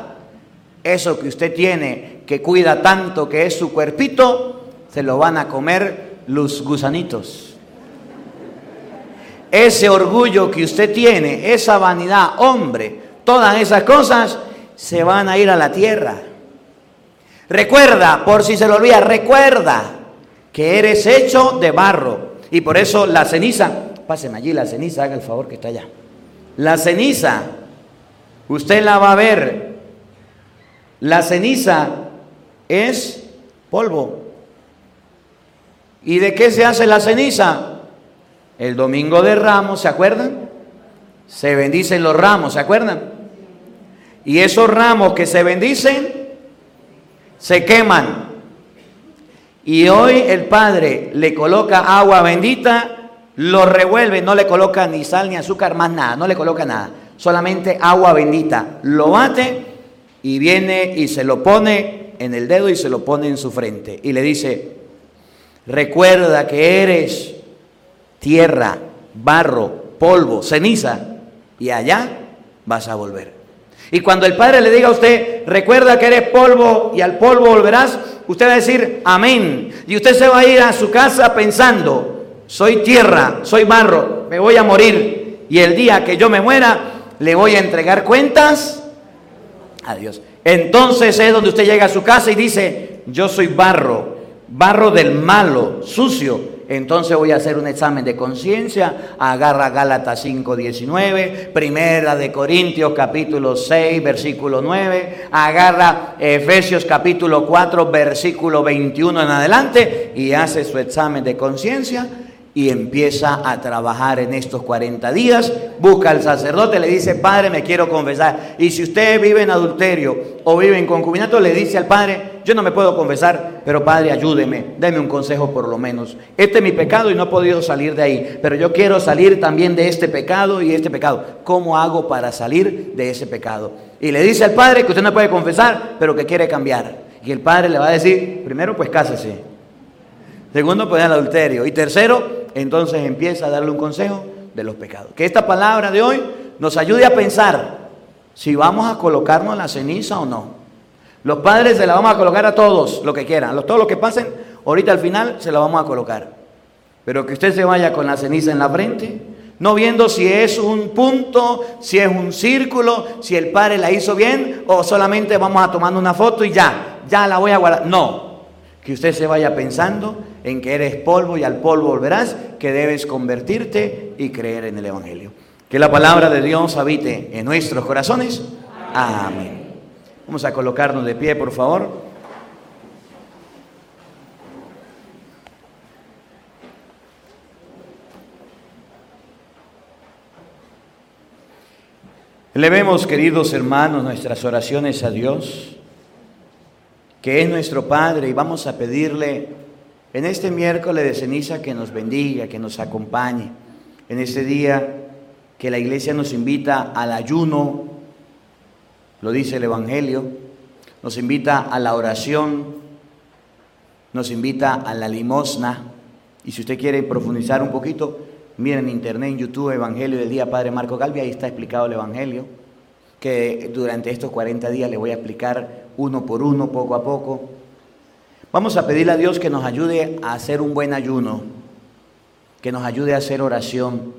eso que usted tiene, que cuida tanto, que es su cuerpito, se lo van a comer los gusanitos. Ese orgullo que usted tiene, esa vanidad, hombre, todas esas cosas, se van a ir a la tierra. Recuerda, por si se lo olvida, recuerda que eres hecho de barro. Y por eso la ceniza, pasen allí la ceniza, haga el favor que está allá. La ceniza, usted la va a ver. La ceniza es polvo. ¿Y de qué se hace la ceniza? El domingo de ramos, ¿se acuerdan? Se bendicen los ramos, ¿se acuerdan? Y esos ramos que se bendicen, se queman. Y hoy el Padre le coloca agua bendita, lo revuelve, no le coloca ni sal ni azúcar, más nada, no le coloca nada. Solamente agua bendita. Lo bate y viene y se lo pone en el dedo y se lo pone en su frente. Y le dice, recuerda que eres tierra, barro, polvo, ceniza, y allá vas a volver. Y cuando el Padre le diga a usted, recuerda que eres polvo y al polvo volverás, usted va a decir amén. Y usted se va a ir a su casa pensando, soy tierra, soy barro, me voy a morir. Y el día que yo me muera, le voy a entregar cuentas a Dios. Entonces es donde usted llega a su casa y dice, yo soy barro, barro del malo, sucio, entonces voy a hacer un examen de conciencia, agarra Gálatas 5.19, primera de Corintios capítulo 6, versículo 9, agarra Efesios capítulo 4, versículo 21 en adelante y hace su examen de conciencia y empieza a trabajar en estos 40 días, busca al sacerdote, le dice, Padre, me quiero confesar. Y si usted vive en adulterio o vive en concubinato, le dice al Padre, yo no me puedo confesar, pero Padre, ayúdeme, deme un consejo por lo menos. Este es mi pecado y no he podido salir de ahí, pero yo quiero salir también de este pecado y este pecado. ¿Cómo hago para salir de ese pecado? Y le dice al Padre que usted no puede confesar, pero que quiere cambiar. Y el Padre le va a decir, primero pues cásese. Segundo, pues el adulterio. Y tercero, entonces empieza a darle un consejo de los pecados. Que esta palabra de hoy nos ayude a pensar si vamos a colocarnos la ceniza o no. Los padres se la vamos a colocar a todos, lo que quieran. Todos los que pasen, ahorita al final se la vamos a colocar. Pero que usted se vaya con la ceniza en la frente, no viendo si es un punto, si es un círculo, si el padre la hizo bien o solamente vamos a tomar una foto y ya, ya la voy a guardar. No, que usted se vaya pensando en que eres polvo y al polvo volverás, que debes convertirte y creer en el Evangelio. Que la palabra de Dios habite en nuestros corazones. Amén. Vamos a colocarnos de pie, por favor. Elevemos, queridos hermanos, nuestras oraciones a Dios, que es nuestro Padre, y vamos a pedirle en este miércoles de ceniza que nos bendiga, que nos acompañe. En este día que la iglesia nos invita al ayuno, lo dice el Evangelio, nos invita a la oración, nos invita a la limosna. Y si usted quiere profundizar un poquito, miren en internet, en YouTube, Evangelio del Día Padre Marco Galvi, ahí está explicado el Evangelio, que durante estos 40 días le voy a explicar uno por uno, poco a poco. Vamos a pedirle a Dios que nos ayude a hacer un buen ayuno, que nos ayude a hacer oración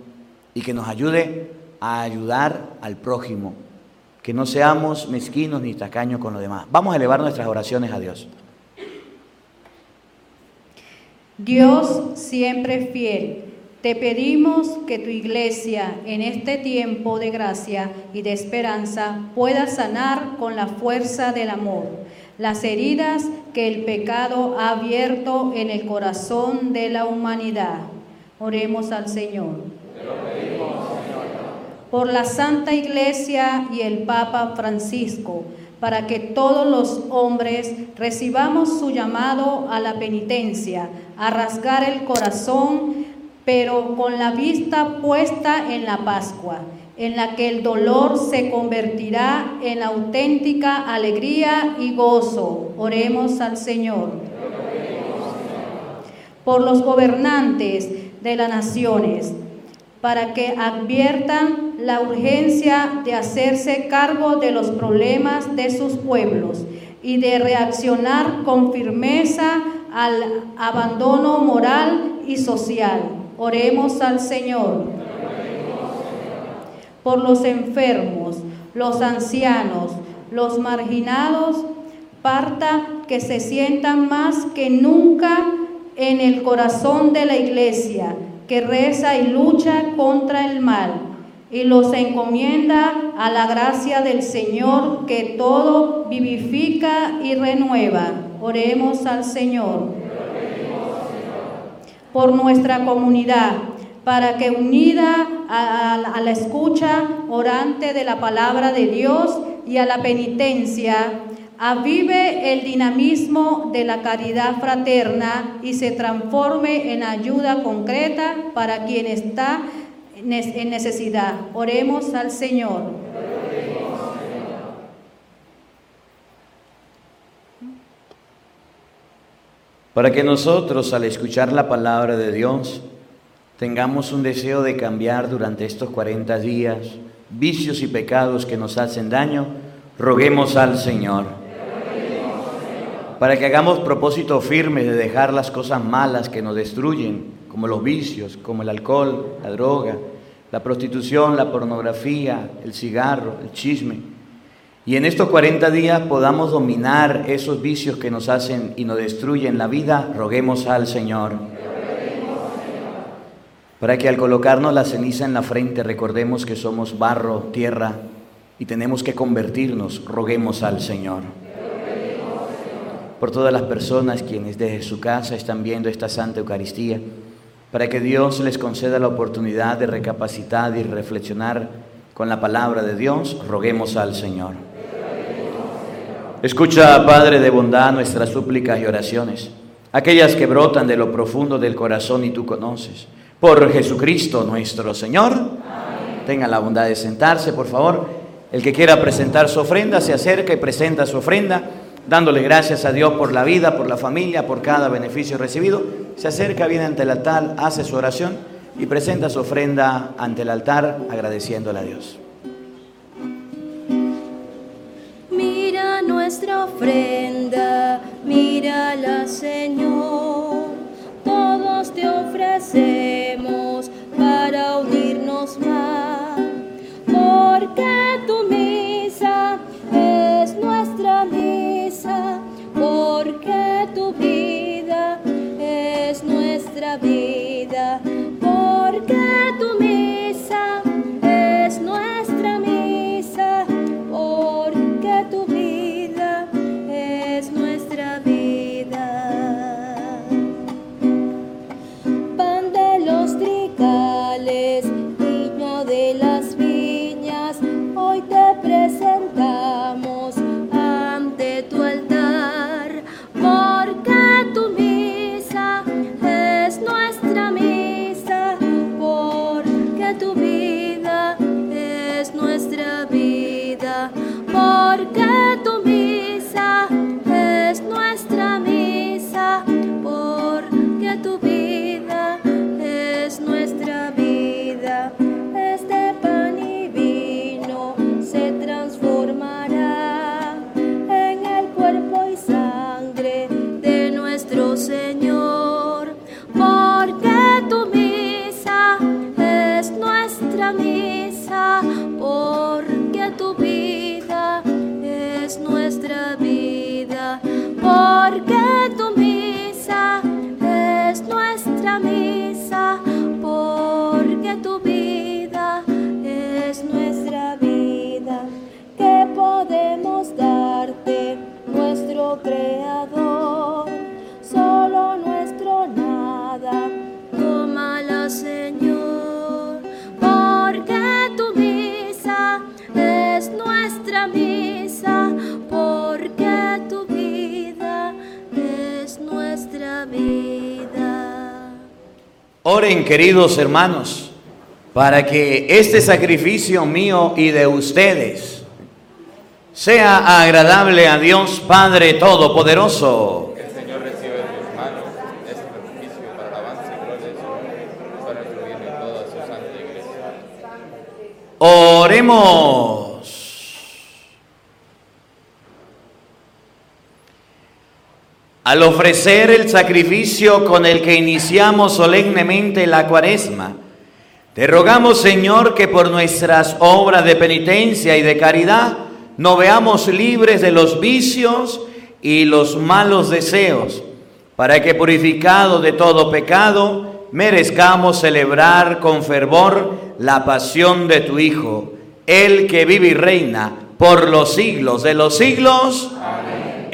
y que nos ayude a ayudar al prójimo, que no seamos mezquinos ni tacaños con los demás. Vamos a elevar nuestras oraciones a Dios. Dios siempre fiel, te pedimos que tu iglesia en este tiempo de gracia y de esperanza pueda sanar con la fuerza del amor las heridas que el pecado ha abierto en el corazón de la humanidad. Oremos al Señor. Por la Santa Iglesia y el Papa Francisco, para que todos los hombres recibamos su llamado a la penitencia, a rasgar el corazón, pero con la vista puesta en la Pascua en la que el dolor se convertirá en auténtica alegría y gozo. Oremos al Señor. Por los gobernantes de las naciones, para que adviertan la urgencia de hacerse cargo de los problemas de sus pueblos y de reaccionar con firmeza al abandono moral y social. Oremos al Señor por los enfermos, los ancianos, los marginados, parta que se sientan más que nunca en el corazón de la iglesia, que reza y lucha contra el mal, y los encomienda a la gracia del Señor que todo vivifica y renueva. Oremos al Señor. Por nuestra comunidad para que unida a, la escucha orante de la palabra de Dios y a la penitencia, avive el dinamismo de la caridad fraterna y se transforme en ayuda concreta para quien está en necesidad. Oremos al Señor. Para que nosotros al escuchar la palabra de Dios, tengamos un deseo de cambiar durante estos 40 días vicios y pecados que nos hacen daño, roguemos al Señor. Para que hagamos propósito firme de dejar las cosas malas que nos destruyen, como los vicios, como el alcohol, la droga, la prostitución, la pornografía, el cigarro, el chisme. Y en estos 40 días podamos dominar esos vicios que nos hacen y nos destruyen la vida, roguemos al Señor. Para que al colocarnos la ceniza en la frente recordemos que somos barro, tierra y tenemos que convertirnos, roguemos al Señor. Por todas las personas quienes desde su casa están viendo esta Santa Eucaristía, para que Dios les conceda la oportunidad de recapacitar y reflexionar con la palabra de Dios, roguemos al Señor. Escucha, Padre de bondad, nuestras súplicas y oraciones, aquellas que brotan de lo profundo del corazón y tú conoces. Por Jesucristo nuestro Señor. Tenga la bondad de sentarse, por favor. El que quiera presentar su ofrenda, se acerca y presenta su ofrenda, dándole gracias a Dios por la vida, por la familia, por cada beneficio recibido. Se acerca, viene ante el altar, hace su oración y presenta su ofrenda ante el altar agradeciéndole a Dios. Mira nuestra ofrenda, mírala Señor, te ofrecemos para unirnos más, porque nuestra misa, porque tu vida es nuestra vida, porque tu misa es nuestra misa, porque tu vida es nuestra vida. ¿Qué podemos darte, nuestro Creador? Vida. Oren, queridos hermanos, para que este sacrificio mío y de ustedes sea agradable a Dios Padre Todopoderoso. Que el Señor reciba en tus manos este sacrificio para la alabanza y gloria de su nombre, para el bien de toda su santa iglesia. Oremos. Al ofrecer el sacrificio con el que iniciamos solemnemente la cuaresma, te rogamos, Señor, que por nuestras obras de penitencia y de caridad nos veamos libres de los vicios y los malos deseos, para que purificados de todo pecado, merezcamos celebrar con fervor la pasión de tu Hijo, el que vive y reina por los siglos de los siglos.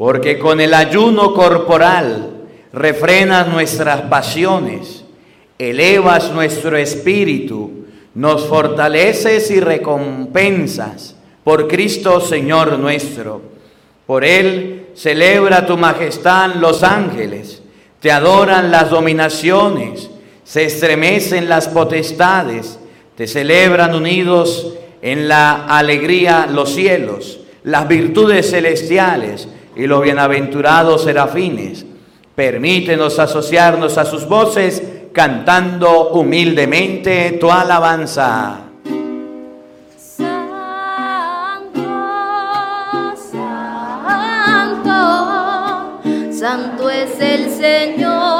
porque con el ayuno corporal refrenas nuestras pasiones, elevas nuestro espíritu, nos fortaleces y recompensas por Cristo Señor nuestro. Por Él celebra tu majestad los ángeles, te adoran las dominaciones, se estremecen las potestades, te celebran unidos en la alegría los cielos, las virtudes celestiales, y los bienaventurados serafines. Permítenos asociarnos a sus voces cantando humildemente tu alabanza. Santo, santo, santo es el Señor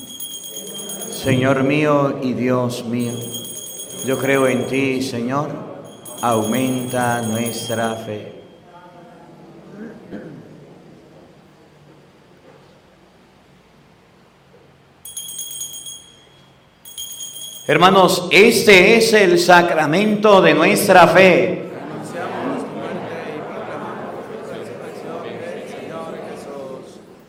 Señor mío y Dios mío, yo creo en ti, Señor, aumenta nuestra fe. Hermanos, este es el sacramento de nuestra fe.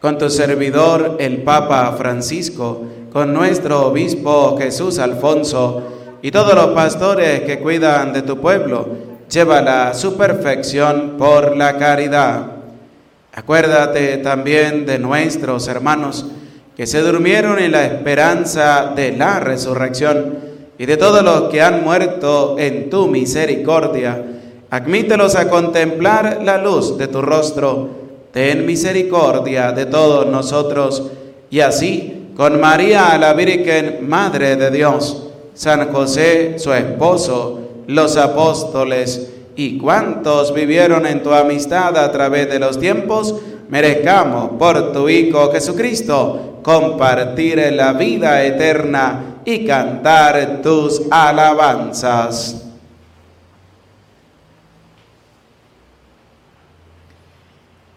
con tu servidor el Papa Francisco, con nuestro obispo Jesús Alfonso y todos los pastores que cuidan de tu pueblo, llévala a su perfección por la caridad. Acuérdate también de nuestros hermanos que se durmieron en la esperanza de la resurrección y de todos los que han muerto en tu misericordia. Admítelos a contemplar la luz de tu rostro. Ten misericordia de todos nosotros y así con María la Virgen, Madre de Dios, San José, su esposo, los apóstoles y cuantos vivieron en tu amistad a través de los tiempos, merezcamos por tu Hijo Jesucristo compartir la vida eterna y cantar tus alabanzas.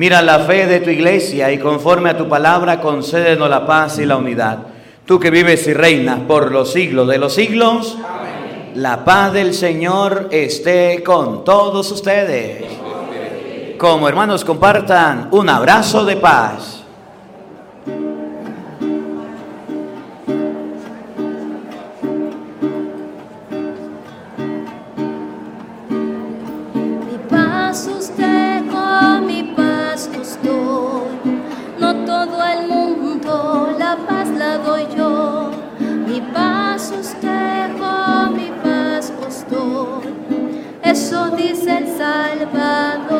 Mira la fe de tu iglesia y conforme a tu palabra concédenos la paz y la unidad. Tú que vives y reinas por los siglos de los siglos, la paz del Señor esté con todos ustedes. Como hermanos compartan un abrazo de paz. dice el Salvador.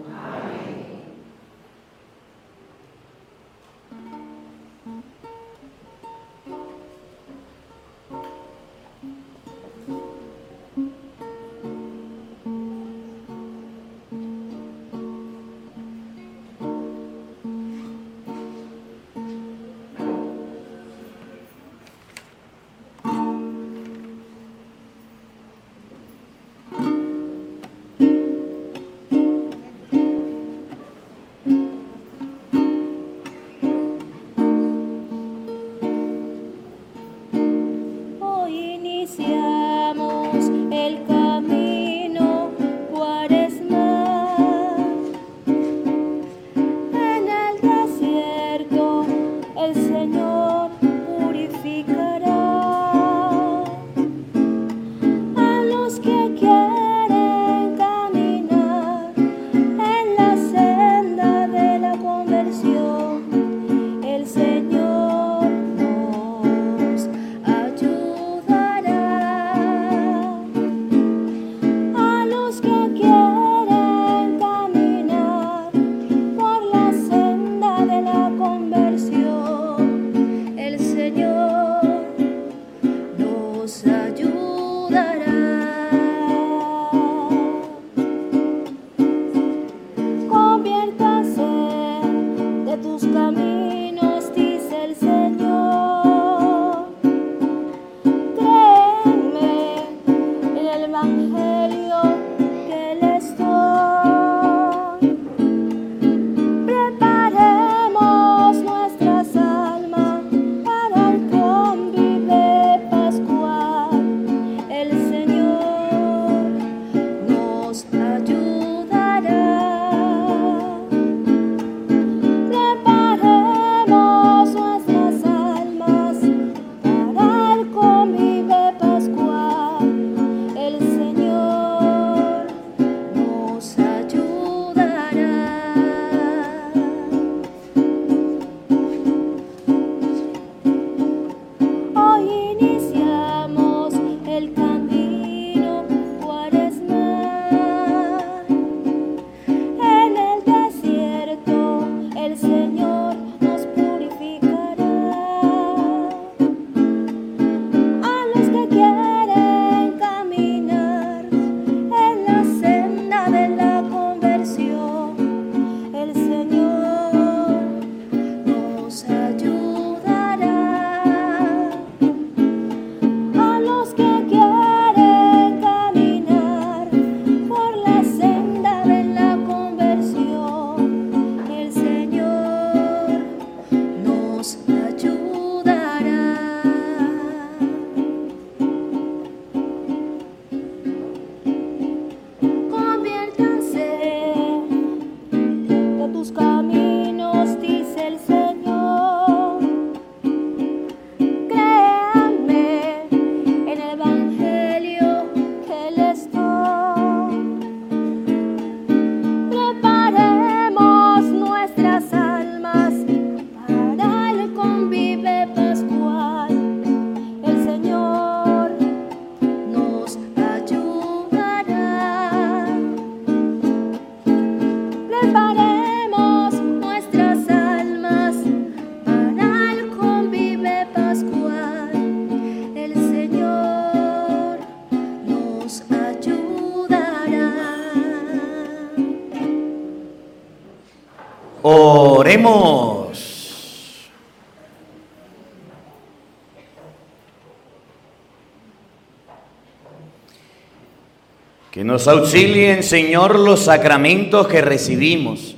Nos auxilien, Señor, los sacramentos que recibimos,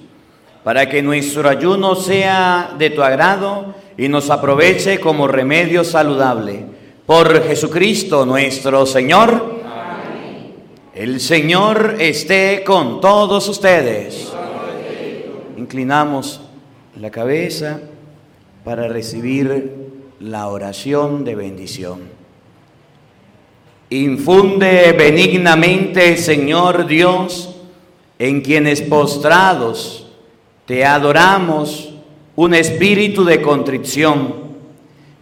para que nuestro ayuno sea de tu agrado y nos aproveche como remedio saludable. Por Jesucristo nuestro Señor. El Señor esté con todos ustedes. Inclinamos la cabeza para recibir la oración de bendición. Infunde benignamente, Señor Dios, en quienes postrados te adoramos, un espíritu de contrición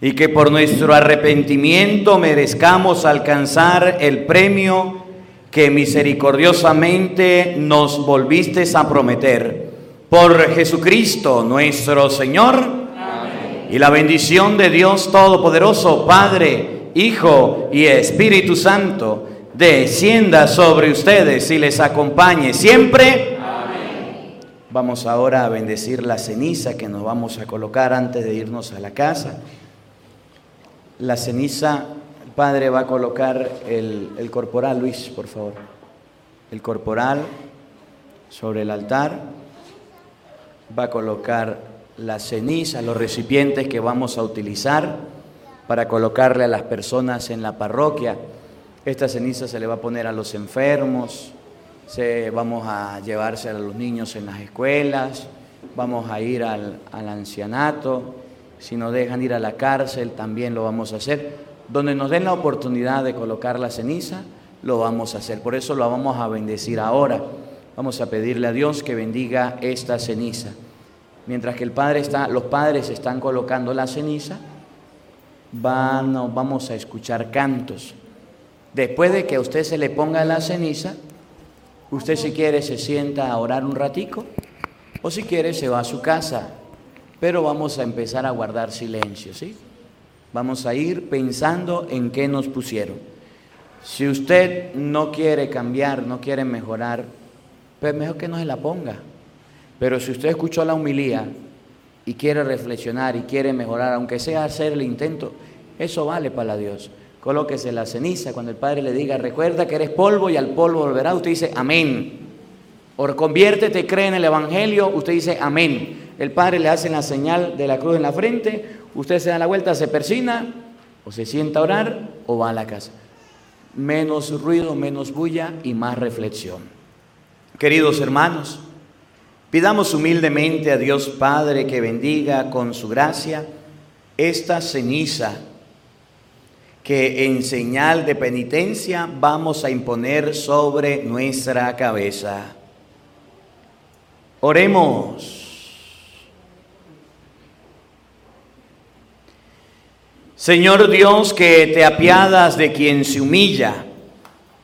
y que por nuestro arrepentimiento merezcamos alcanzar el premio que misericordiosamente nos volviste a prometer. Por Jesucristo nuestro Señor. Y la bendición de Dios Todopoderoso, Padre, Hijo y Espíritu Santo, descienda sobre ustedes y les acompañe siempre. Vamos ahora a bendecir la ceniza que nos vamos a colocar antes de irnos a la casa. La ceniza, el Padre va a colocar el, el corporal, Luis, por favor. El corporal sobre el altar. Va a colocar la ceniza, los recipientes que vamos a utilizar para colocarle a las personas en la parroquia. Esta ceniza se le va a poner a los enfermos, se, vamos a llevarse a los niños en las escuelas, vamos a ir al, al ancianato, si nos dejan ir a la cárcel también lo vamos a hacer. Donde nos den la oportunidad de colocar la ceniza, lo vamos a hacer. Por eso lo vamos a bendecir ahora. Vamos a pedirle a Dios que bendiga esta ceniza. Mientras que el padre está, los padres están colocando la ceniza, vamos a escuchar cantos. Después de que a usted se le ponga la ceniza, usted si quiere se sienta a orar un ratico o si quiere se va a su casa, pero vamos a empezar a guardar silencio, ¿sí? Vamos a ir pensando en qué nos pusieron. Si usted no quiere cambiar, no quiere mejorar, pues mejor que no se la ponga. Pero si usted escuchó la humilía y quiere reflexionar y quiere mejorar, aunque sea hacer el intento, eso vale para Dios. Colóquese la ceniza cuando el Padre le diga, recuerda que eres polvo y al polvo volverá. Usted dice, amén. O conviértete, cree en el Evangelio, usted dice, amén. El Padre le hace la señal de la cruz en la frente, usted se da la vuelta, se persina, o se sienta a orar, o va a la casa. Menos ruido, menos bulla y más reflexión. Queridos hermanos, pidamos humildemente a Dios Padre que bendiga con su gracia esta ceniza que en señal de penitencia vamos a imponer sobre nuestra cabeza. Oremos. Señor Dios, que te apiadas de quien se humilla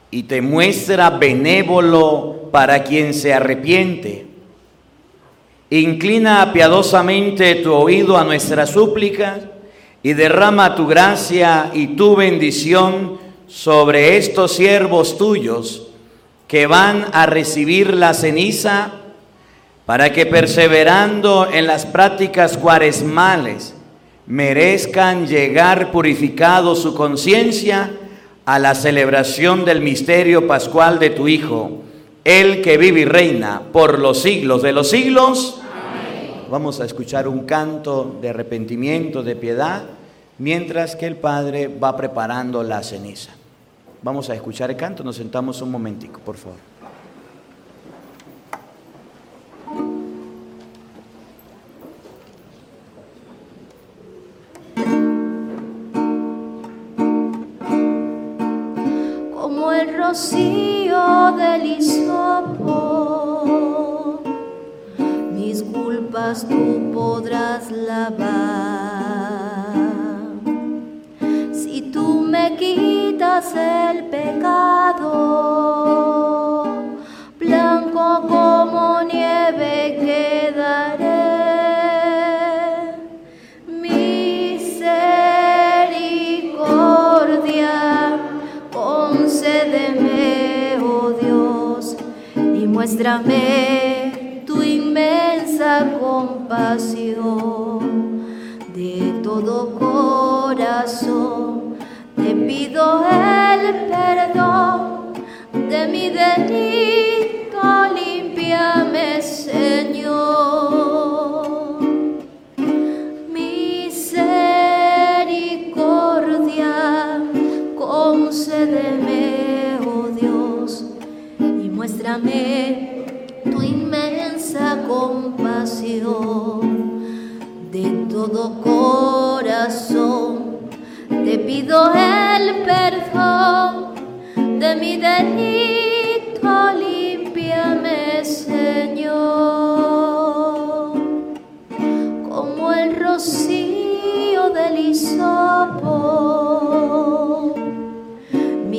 y te muestra benévolo para quien se arrepiente. Inclina piadosamente tu oído a nuestra súplica y derrama tu gracia y tu bendición sobre estos siervos tuyos que van a recibir la ceniza para que perseverando en las prácticas cuaresmales merezcan llegar purificado su conciencia a la celebración del misterio pascual de tu Hijo, el que vive y reina por los siglos de los siglos. Vamos a escuchar un canto de arrepentimiento, de piedad, mientras que el Padre va preparando la ceniza. Vamos a escuchar el canto, nos sentamos un momentico, por favor. Como del hisopo culpas tú podrás lavar. Si tú me quitas el pecado, muéstrame compasión de todo corazón. Te pido el perdón de mi delito, limpiame, Señor. Misericordia, concédeme, muéstrame tu inmensa compasión. De todo corazón te pido el perdón de mi delito, limpiame, Señor, como el rocío del hisopo.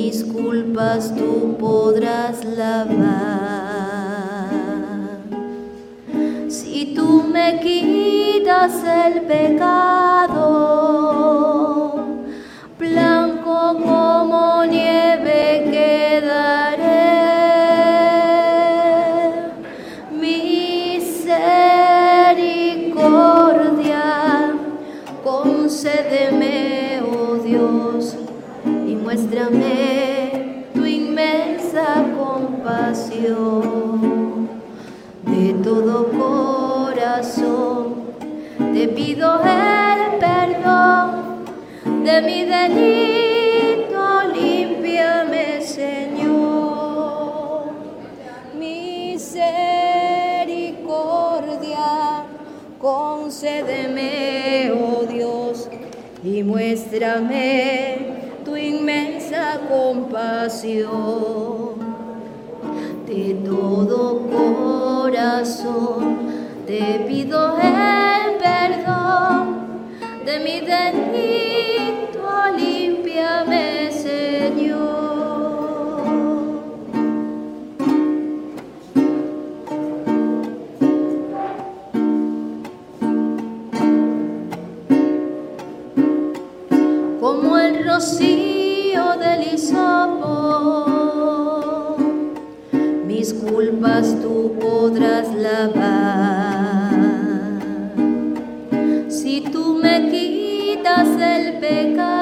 Mis culpas tú podrás lavar. tú me quitas el pecado, tu inmensa compasión. De todo corazón te pido culpas tú podrás lavar. Si tú me quitas el pecado,